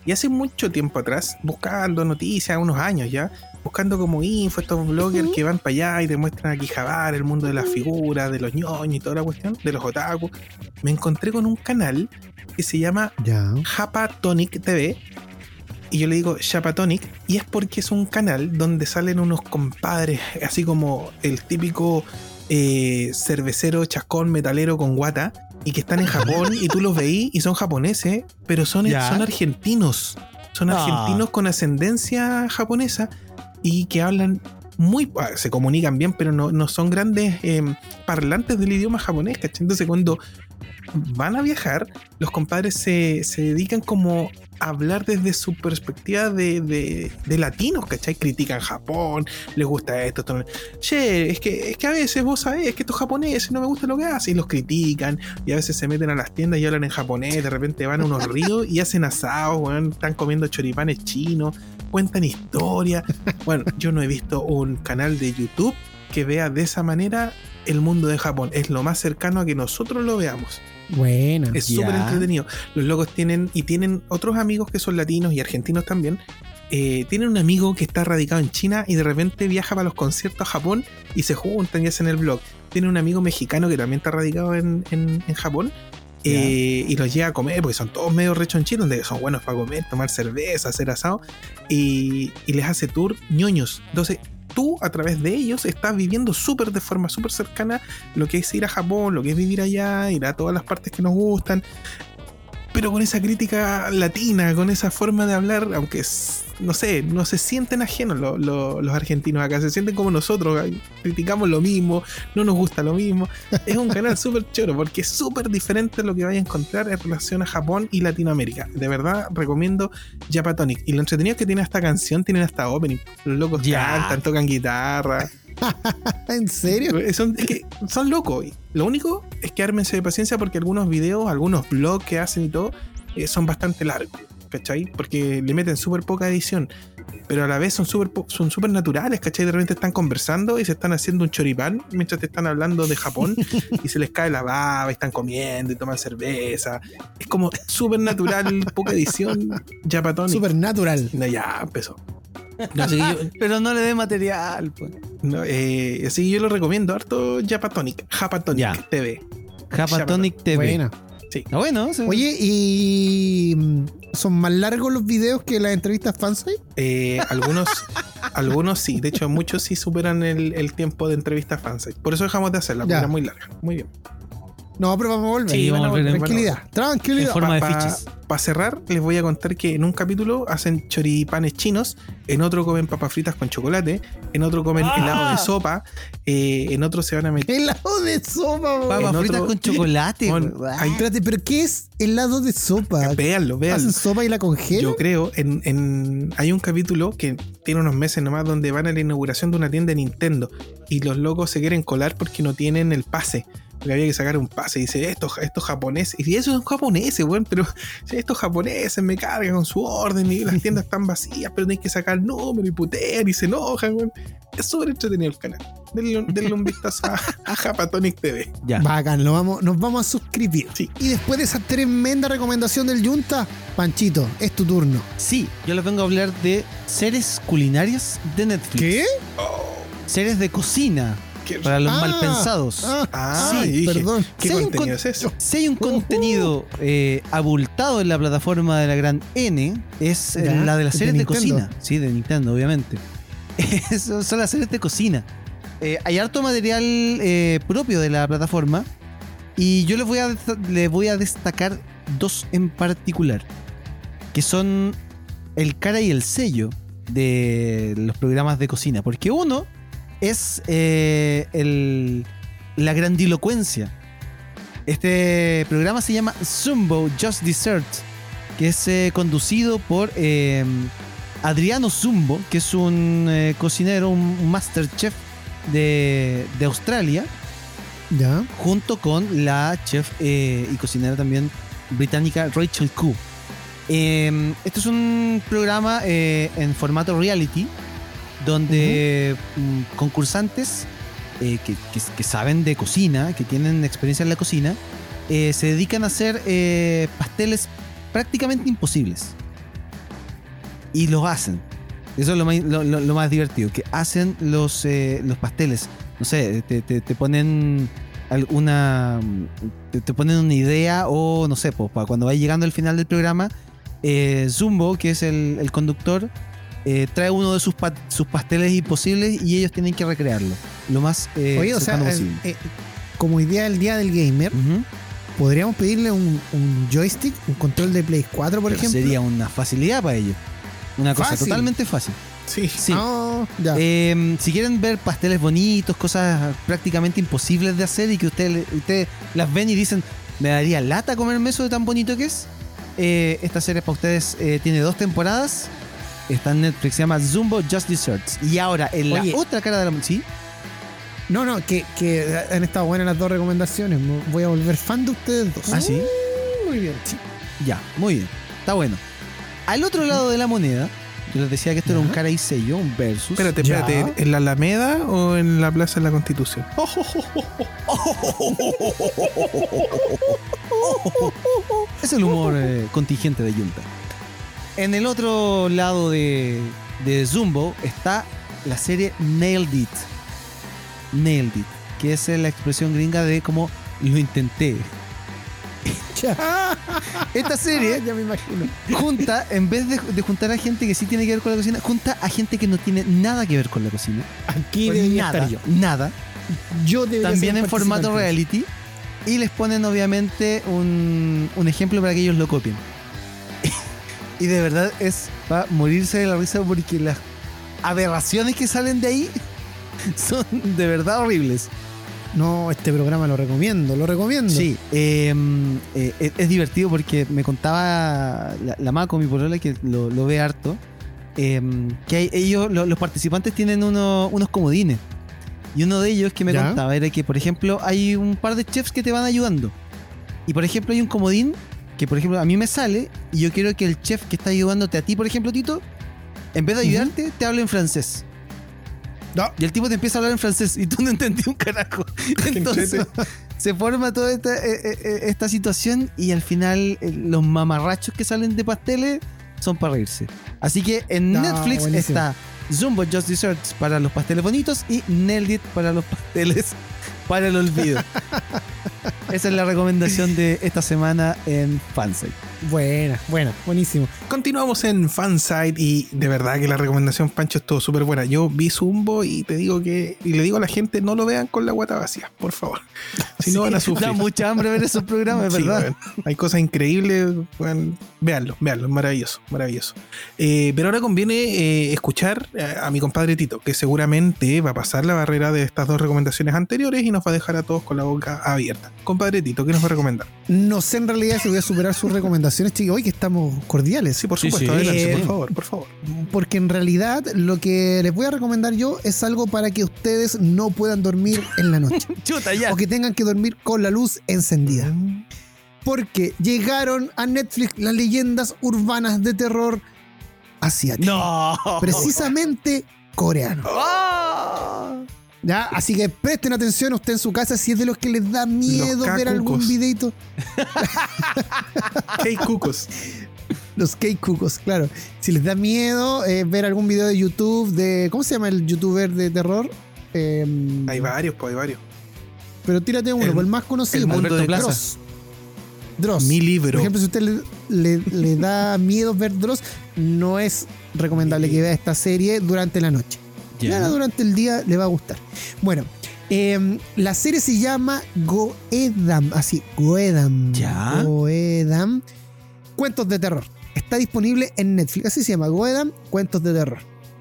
Y hace mucho tiempo atrás, buscando noticias, unos años ya, buscando como info, estos bloggers que van para allá y te muestran aquí Jabar, el mundo de las figuras, de los ñoños y toda la cuestión, de los otaku, me encontré con un canal que se llama. Japatonic TV. Y yo le digo Japatonic, y es porque es un canal donde salen unos compadres, así como el típico eh, cervecero chascón metalero con guata, y que están en Japón, y tú los veís y son japoneses, pero son, son argentinos. Son Ah. argentinos con ascendencia japonesa y que hablan muy. se comunican bien, pero no, no son grandes eh, parlantes del idioma japonés, ¿cachai? Entonces, cuando van a viajar, los compadres se, se dedican como a hablar desde su perspectiva de, de- de latinos, ¿cachai? Critican Japón, les gusta esto, esto Che, es que, es que a veces vos sabés que estos japoneses no me gusta lo que hacen, y los critican, y a veces se meten a las tiendas y hablan en japonés, de repente van a unos ríos y hacen asados, weón, están comiendo choripanes chinos, cuentan historias. Bueno, yo no he visto un canal de YouTube que vea de esa manera el mundo de Japón. Es lo más cercano a que nosotros lo veamos. Buena. Es súper entretenido. Los locos tienen, y tienen otros amigos que son latinos y argentinos también. Eh, tienen un amigo que está radicado en China y de repente viaja para los conciertos a Japón y se juntan y hacen el blog. Tiene un amigo mexicano que también está radicado en, en- en Japón. Y los lleva a comer porque son todos medio rechonchitos, donde son buenos para comer, tomar cerveza, hacer asado y, y les hace tour ñoños. Entonces, tú a través de ellos estás viviendo súper de forma súper cercana lo que es ir a Japón, lo que es vivir allá, ir a todas las partes que nos gustan, pero con esa crítica latina, con esa forma de hablar, aunque es- no sé, no se sienten ajenos lo- lo- los argentinos acá, se sienten como nosotros, criticamos lo mismo, no nos gusta lo mismo. Es un canal súper choro porque es súper diferente lo que vaya a encontrar en relación a Japón y Latinoamérica. De verdad, recomiendo Japatonic. Y lo entretenido es que tiene esta canción, tienen hasta opening. Los locos Ya. cantan, tocan guitarra. ¿En serio? Eh, Son, es que son locos. Lo único es que ármense de paciencia porque algunos videos, algunos blogs que hacen y todo, eh, son bastante largos. ¿Cachai? Porque le meten súper poca edición. Pero a la vez son súper son súper naturales, ¿cachai? De repente están conversando y se están haciendo un choripán mientras te están hablando de Japón y se les cae la baba y están comiendo y toman cerveza. Es como súper natural, poca edición, ya patón. Supernatural. No, ya empezó. Así yo- Pero no le dé material, pues. no, eh, así que yo lo recomiendo harto Japatonic, Japatonic Ya. TV. Japatonic TV. Bueno. sí. Oye, ¿y son más largos los videos que las entrevistas fansite? Eh, algunos, algunos sí, de hecho muchos sí superan el, el tiempo de entrevista fansite. Por eso dejamos de hacerla, porque Ya. era muy larga. Muy bien. No, pero vamos a volver. Sí, vamos a volver tranquilidad, tranquilidad. en forma de Para cerrar, les voy a contar que en un capítulo hacen choripanes chinos, en otro comen papas fritas con chocolate, en otro comen ¡Ah! helado de sopa, eh, en otro se van a meter... Helado de sopa. Papas en fritas otro- con chocolate. Bueno, hay- Espérate, ¿pero qué es helado de sopa? Véanlo, véanlo. ¿Hacen sopa y la congelan? Yo creo, en, en- hay un capítulo que tiene unos meses nomás donde van a la inauguración de una tienda de Nintendo y los locos se quieren colar porque no tienen el pase. Porque había que sacar un pase. Y dice, estos, estos japoneses. Y esos son japoneses, weón. Pero estos japoneses me cargan con su orden y las tiendas están vacías, pero tenéis que sacar número y putear y se enojan, weón. Es súper entretenido el canal. Denle, un- denle un vistazo a, a Japatonic TV. Ya. Bacán, lo vamos, nos vamos a suscribir. Sí. Y después de esa tremenda recomendación del Yunta, Panchito, es tu turno. Sí, yo les vengo a hablar de series culinarias de Netflix. Series de cocina Qué- para los Ah, malpensados. Ah, Ah, sí, dije, perdón. ¿Qué un contenido con- es eso? Si hay un Ujú. contenido eh, abultado en la plataforma de la gran N, es Ya, la de las series de, cocina. Sí, de Nintendo, obviamente. Son las series de cocina. Eh, hay harto material eh, propio de la plataforma. Y yo les voy, a, les voy a destacar dos en particular. Que son el cara y el sello de los programas de cocina. Porque uno es eh, el, la grandilocuencia. Este programa se llama Zumbo Just Dessert, que es eh, conducido por eh, Adriano Zumbo, que es un cocinero, un, master chef de, de Australia, Ya. junto con la chef y cocinera también británica Rachel Koo. Eh, este es un programa en formato reality donde mm, concursantes eh, que, que- que saben de cocina, que tienen experiencia en la cocina, eh, se dedican a hacer eh, pasteles prácticamente imposibles. Y los hacen. Eso es lo más, lo, más divertido, que hacen los, eh, los pasteles. No sé, te, te- te ponen alguna. Te, te ponen una idea o no sé, pues, para cuando vaya llegando al final del programa, Zumbo, que es el, el conductor, eh, trae uno de sus, pa- sus pasteles imposibles y ellos tienen que recrearlo. Lo más eh, Oye, o sea, eh, posible. eh, como idea del día del gamer, podríamos pedirle un, un joystick, un control de Play 4, por Pero ejemplo. Sería una facilidad para ellos. Una cosa Fácil. totalmente fácil. Sí. Sí. Ah, ya. Eh, si quieren ver pasteles bonitos, cosas prácticamente imposibles de hacer y que ustedes ustedes las ven y dicen, me daría lata comerme eso de tan bonito que es. eh, esta serie para ustedes eh, tiene dos temporadas. Está en Netflix, se llama Zumbo Just Desserts. Y ahora, en la Oye. otra cara de la... ¿Sí? No, no, que, que han estado buenas las dos recomendaciones. Me Voy a volver fan de ustedes dos. ¿Ah, sí? Muy bien. Ya, muy bien. Está bueno. Al otro lado de la moneda, yo les decía que esto era un cara y sello, un versus. Espérate, Ya. espérate. ¿En la Alameda o en la Plaza de la Constitución? Es el humor eh, contingente de Junta. En el otro lado de, de Zumbo está la serie Nailed It. Nailed It, que es la expresión gringa de como lo intenté. Esta serie ya me imagino. junta, en vez de, de juntar a gente que sí tiene que ver con la cocina, junta a gente que no tiene nada que ver con la cocina. Aquí Pues debería nada, estar yo. nada. Yo También en formato reality. Y les ponen obviamente un, un ejemplo para que ellos lo copien. Y de verdad es para morirse de la risa porque las aberraciones que salen de ahí son de verdad horribles. No, este programa lo recomiendo, lo recomiendo. Sí, eh, eh, es, es divertido porque me contaba la, la Maco, mi polola, que lo, lo ve harto, eh, que hay- ellos, lo- los participantes tienen uno- unos comodines. Y uno de ellos que me ¿Ya? contaba era que, por ejemplo, hay un par de chefs que te van ayudando. Y, por ejemplo, hay un comodín que, por ejemplo, a mí me sale y yo quiero que el chef que está ayudándote a ti, por ejemplo, Tito, en vez de ayudarte, te hable en francés. No. Y el tipo te empieza a hablar en francés y tú no entendí un carajo. Entonces se forma toda esta, eh, eh, eh, esta situación y al final los mamarrachos que salen de pasteles son para reírse. Así que en No, Netflix buenísimo. está Zumbo Just Desserts para los pasteles bonitos y Nailed It para los pasteles para el olvido. Esa es la recomendación de esta semana en Fansite. Buena, buena, buenísimo. Continuamos en Fanside y de verdad que la recomendación Pancho estuvo súper buena. Yo vi Zumbo y te digo que, y le digo a la gente, no lo vean con la guata vacía, por favor. Si no van a sufrir. Da mucha hambre ver esos programas, Sí, ¿verdad? Hay cosas increíbles. weón. Véanlo, maravilloso, maravilloso. Eh, pero ahora conviene eh, escuchar a, a mi compadre Tito, que seguramente va a pasar la barrera de estas dos recomendaciones anteriores y nos va a dejar a todos con la boca abierta. Compadre Tito, ¿qué nos va a recomendar? No sé en realidad si voy a superar sus recomendaciones, chicos. Hoy que estamos cordiales. Sí, por supuesto, sí. adelante, Eh, por favor, por favor. Porque en realidad lo que les voy a recomendar yo es algo para que ustedes no puedan dormir en la noche. Chuta, ya. o que tengan que dormir con la luz encendida. Porque llegaron a Netflix las leyendas urbanas de terror asiáticas. No. Precisamente coreano. ¡Ah! ¿Ya? Así que presten atención usted en su casa si es de los que les da miedo ver algún videito. Hey, cucos. Los cake cucos, claro. Si les da miedo eh, ver algún video de YouTube de. ¿Cómo se llama el youtuber de terror? Eh, Hay varios, pues hay varios. pero tírate uno, El- el más conocido. el mundo Dross. de Plaza. Dross. Dross. Mi Por libro. ejemplo, si usted le, le- le da miedo ver Dross, no es recomendable que vea esta serie durante la noche. Ya durante el día le va a gustar. Bueno, eh, la serie se llama Goedam, así, Goedam. Ya. Goedam. Cuentos de terror. Está disponible en Netflix, así se llama, Goedam, Cuentos de terror.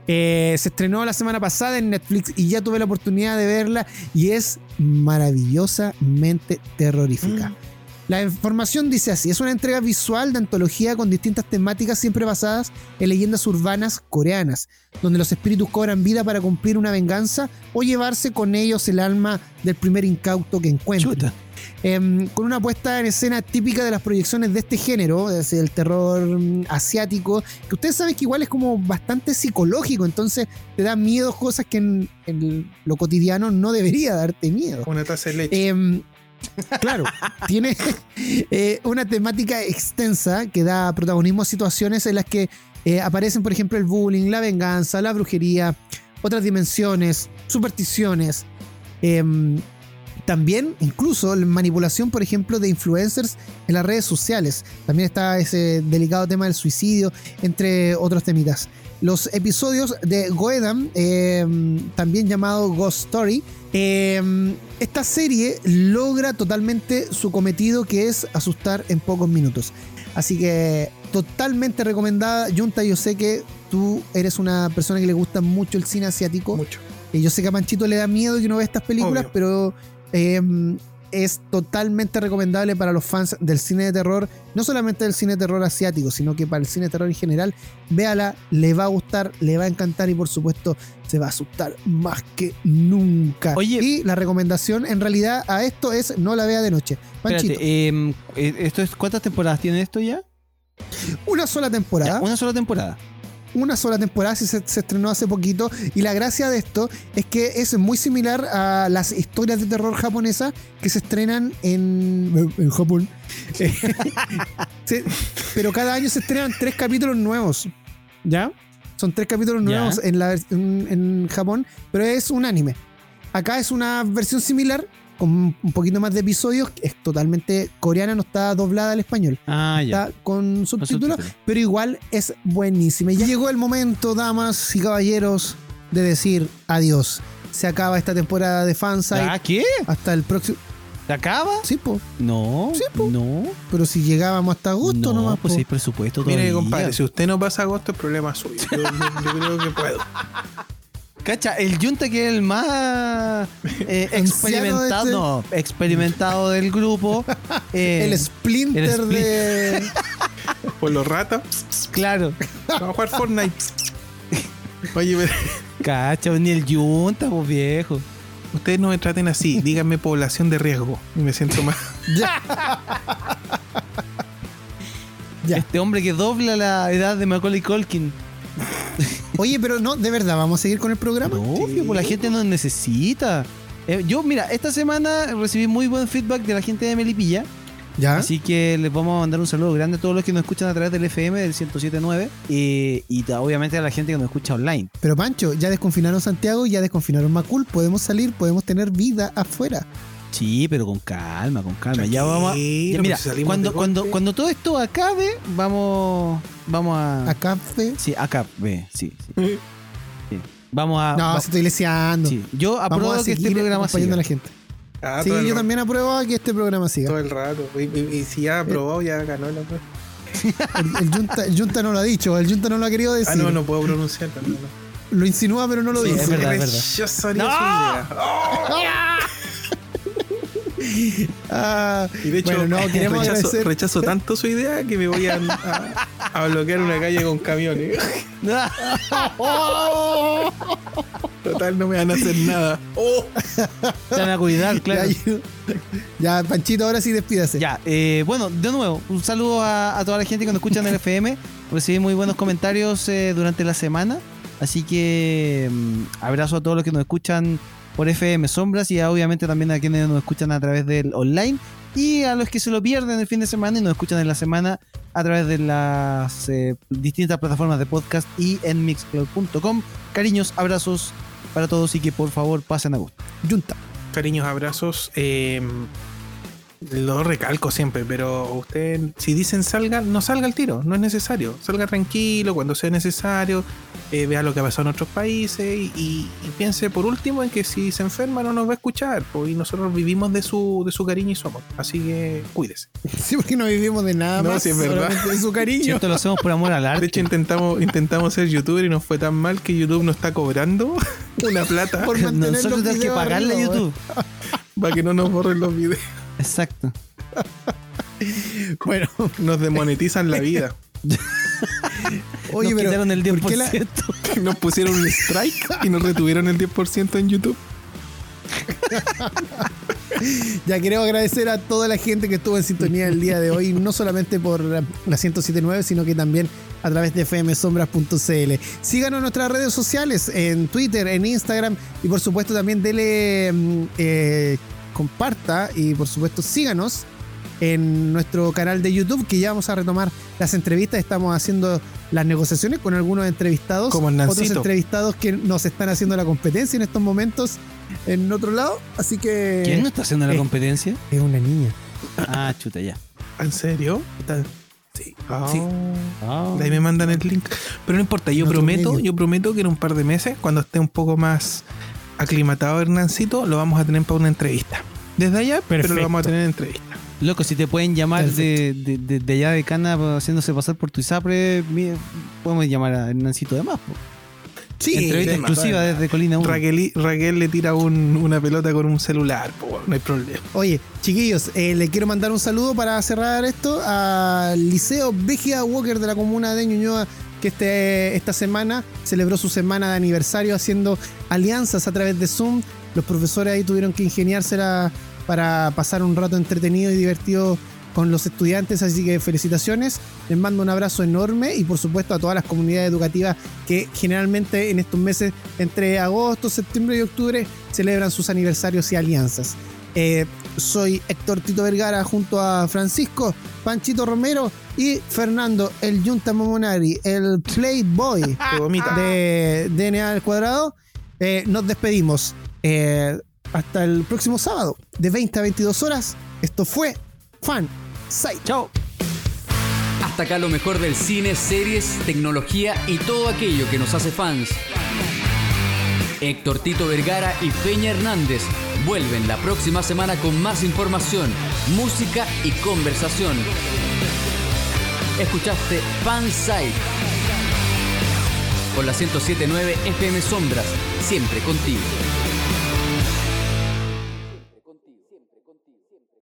Eh, se estrenó la semana pasada en Netflix y ya tuve la oportunidad de verla y es maravillosamente terrorífica. La información dice así, es una entrega visual de antología con distintas temáticas siempre basadas en leyendas urbanas coreanas, donde los espíritus cobran vida para cumplir una venganza o llevarse con ellos el alma del primer incauto que encuentren. Chuta. Em, con una puesta en escena típica de las proyecciones de este género, es el terror mm, asiático, que ustedes saben que igual es como bastante psicológico, entonces te da miedo cosas que en, en lo cotidiano no debería darte miedo. Una taza de leche. Em, claro, tiene eh, una temática extensa que da protagonismo a situaciones en las que eh, aparecen, por ejemplo, el bullying, la venganza, la brujería, otras dimensiones, supersticiones. em, también, incluso, la manipulación, por ejemplo, de influencers en las redes sociales. También está ese delicado tema del suicidio, entre otros temitas. Los episodios de Goedam, em, también llamado Ghost Story, em, esta serie logra totalmente su cometido que es asustar en pocos minutos. Así que totalmente recomendada. Junta, yo sé que tú eres una persona que le gusta mucho el cine asiático. Mucho. Y yo sé que a Panchito le da miedo que no vea estas películas, Obvio. pero eh, es totalmente recomendable para los fans del cine de terror, no solamente del cine de terror asiático, sino que para el cine de terror en general. Véala, le va a gustar, le va a encantar y por supuesto se va a asustar más que nunca. Oye. y la recomendación en realidad a esto es no la vea de noche. Panchito, Espérate, em, eh, esto es, ¿cuántas temporadas tiene esto ya? una sola temporada. Ya, una sola temporada. Una sola temporada, sí se, se estrenó hace poquito. Y la gracia de esto es que es muy similar a las historias de terror japonesas que se estrenan en, en Japón. Pero cada año se estrenan tres capítulos nuevos. ¿Ya? Son tres capítulos nuevos en, la, en Japón, pero es un anime. Acá es una versión similar, con un poquito más de episodios. Es totalmente coreana, no está doblada al español. Ah, ya. Está con Con subtítulos, subtítulos. pero igual es buenísima. Y ya llegó el momento, damas y caballeros, de decir adiós. Se acaba esta temporada de Fansite. ¿Ah, qué? Hasta el próximo. ¿Se acaba? Sí, po. No. Sí, po. No. Pero si llegábamos hasta agosto no, nomás, pues po. hay presupuesto Mire, todavía. compadre, si usted no pasa agosto, el problema es suyo. Yo, yo- yo creo que puedo. Cacha, el Junta que es el más eh, experimentado, este- no, experimentado del grupo. eh, el Splinter el Splin- de. Por los ratas, claro. vamos a jugar Fortnite. Oye, pero Cacha, ni el Junta, pues viejo. ustedes no me traten así. Díganme población de riesgo. Y me siento más. ya. Ya. Este hombre que dobla la edad de Macaulay Culkin. Oye, pero no, de verdad, vamos a seguir con el programa. No, obvio, pues la gente nos necesita. Eh, yo, mira, esta semana recibí muy buen feedback de la gente de Melipilla. Ya. Así que les vamos a mandar un saludo grande a todos los que nos escuchan a través del FM del 1079 eh, y obviamente a la gente que nos escucha online. Pero Pancho, ya desconfinaron Santiago, ya desconfinaron Macul, podemos salir, podemos tener vida afuera. Sí, pero con calma, con calma. Ya vamos a, Tranquilo, ya, mira, pues cuando, cuando, cuando todo esto acabe, vamos, vamos a... Acá fe. Sí, acá, ve, sí, sí. Sí. Vamos a... No, se estoy leseando. sí. Yo Vamos apruebo a que este programa siga. a la gente. Ah, sí, yo rato, también apruebo que este programa siga. Todo el rato. Y, y- y si ya aprobado, ya ganó la cosa. El, el Junta, el Junta no lo ha dicho, el Junta no lo ha querido decir. Ah, no, no puedo pronunciar. No, no. Lo insinúa, pero no lo Sí, dice. es verdad, es verdad. ¡No! Ah, Y de hecho, bueno, no, queremos rechazo, agradecer. rechazo tanto su idea que me voy a, a- a bloquear una calle con camiones. Total, no me van a hacer nada. Oh. Te van a cuidar, claro. Ya, ya, Panchito, ahora sí despídase. Ya, eh, bueno, de nuevo, un saludo a, a toda la gente que nos escucha en el FM. Recibí muy buenos comentarios eh, durante la semana. Así que mm, abrazo a todos los que nos escuchan por FM Sombras y obviamente también a quienes nos escuchan a través del online y a los que se lo pierden el fin de semana y nos escuchan en la semana a través de las eh, distintas plataformas de podcast y en mixcloud.com. Cariños, abrazos para todos y que por favor pasen a gusto. Junta. Cariños, abrazos. eh, lo recalco siempre, pero usted, si dicen salga, no salga al tiro, no es necesario. Salga tranquilo cuando sea necesario, eh, vea lo que ha pasado en otros países y, y- y piense por último en que si se enferma no nos va a escuchar, pues, y nosotros vivimos de su, de su cariño y su amor. Así que cuídese. Sí, porque no vivimos de nada No, más. sí, es verdad. de su Si cariño. esto lo hacemos por amor al De arte. hecho, intentamos, intentamos ser youtuber y nos fue tan mal que YouTube nos está cobrando una plata Por Nosotros tenemos que pagarle a YouTube. para que no nos borren los videos. Exacto. Bueno, Nos demonetizan la vida. Oye, Nos pero. quitaron el 10%. ¿por qué la- Nos pusieron un strike y nos retuvieron el 10% en YouTube. Ya queremos agradecer a toda la gente que estuvo en sintonía el día de hoy, no solamente por la 1079, sino que también a través de fmsombras.cl. Síganos en nuestras redes sociales, en Twitter, en Instagram y por supuesto también dele, mm, eh, comparta y por supuesto síganos en nuestro canal de YouTube, que ya vamos a retomar las entrevistas. Estamos haciendo las negociaciones con algunos entrevistados. Como el otros entrevistados que nos están haciendo la competencia en estos momentos en otro lado. Así que. ¿Quién no está haciendo la competencia? Es una niña. Ah, chuta, ya. ¿En serio? Está- Sí. Sí. De ahí me mandan el link. Pero no importa, yo prometo, yo prometo que en un par de meses, cuando esté un poco más aclimatado Hernancito, lo vamos a tener para una entrevista. Desde allá, pero lo vamos a tener en entrevista. Loco, si te pueden llamar de, de, de- de allá de Cana haciéndose pasar por tu ISAPRE, podemos llamar a Hernancito de más. po. Sí, Entrevista de- exclusiva desde Colina 1. Raquel, Raquel le tira un- una pelota con un celular, po, no hay problema. Oye, chiquillos, eh, le quiero mandar un saludo para cerrar esto al Liceo Bégia Walker de la comuna de Ñuñoa, que este, esta semana celebró su semana de aniversario haciendo alianzas a través de Zoom. Los profesores ahí tuvieron que ingeniársela para pasar un rato entretenido y divertido con los estudiantes, así que felicitaciones. Les mando un abrazo enorme y por supuesto a todas las comunidades educativas que generalmente en estos meses entre agosto, septiembre y octubre celebran sus aniversarios y alianzas. Eh, soy Héctor Tito Vergara junto a Francisco Panchito Romero y Fernando el Yunta Momonari, el Playboy de DNA al cuadrado. Eh, nos despedimos. Eh, hasta el próximo sábado, de 20 a 22 horas. Esto fue Fan Site. Chao. Hasta acá lo mejor del cine, series, tecnología y todo aquello que nos hace fans. Héctor Tito Vergara y Peña Hernández vuelven la próxima semana con más información, música y conversación. Escuchaste Fansite por la 1079 FM Sombras, siempre contigo.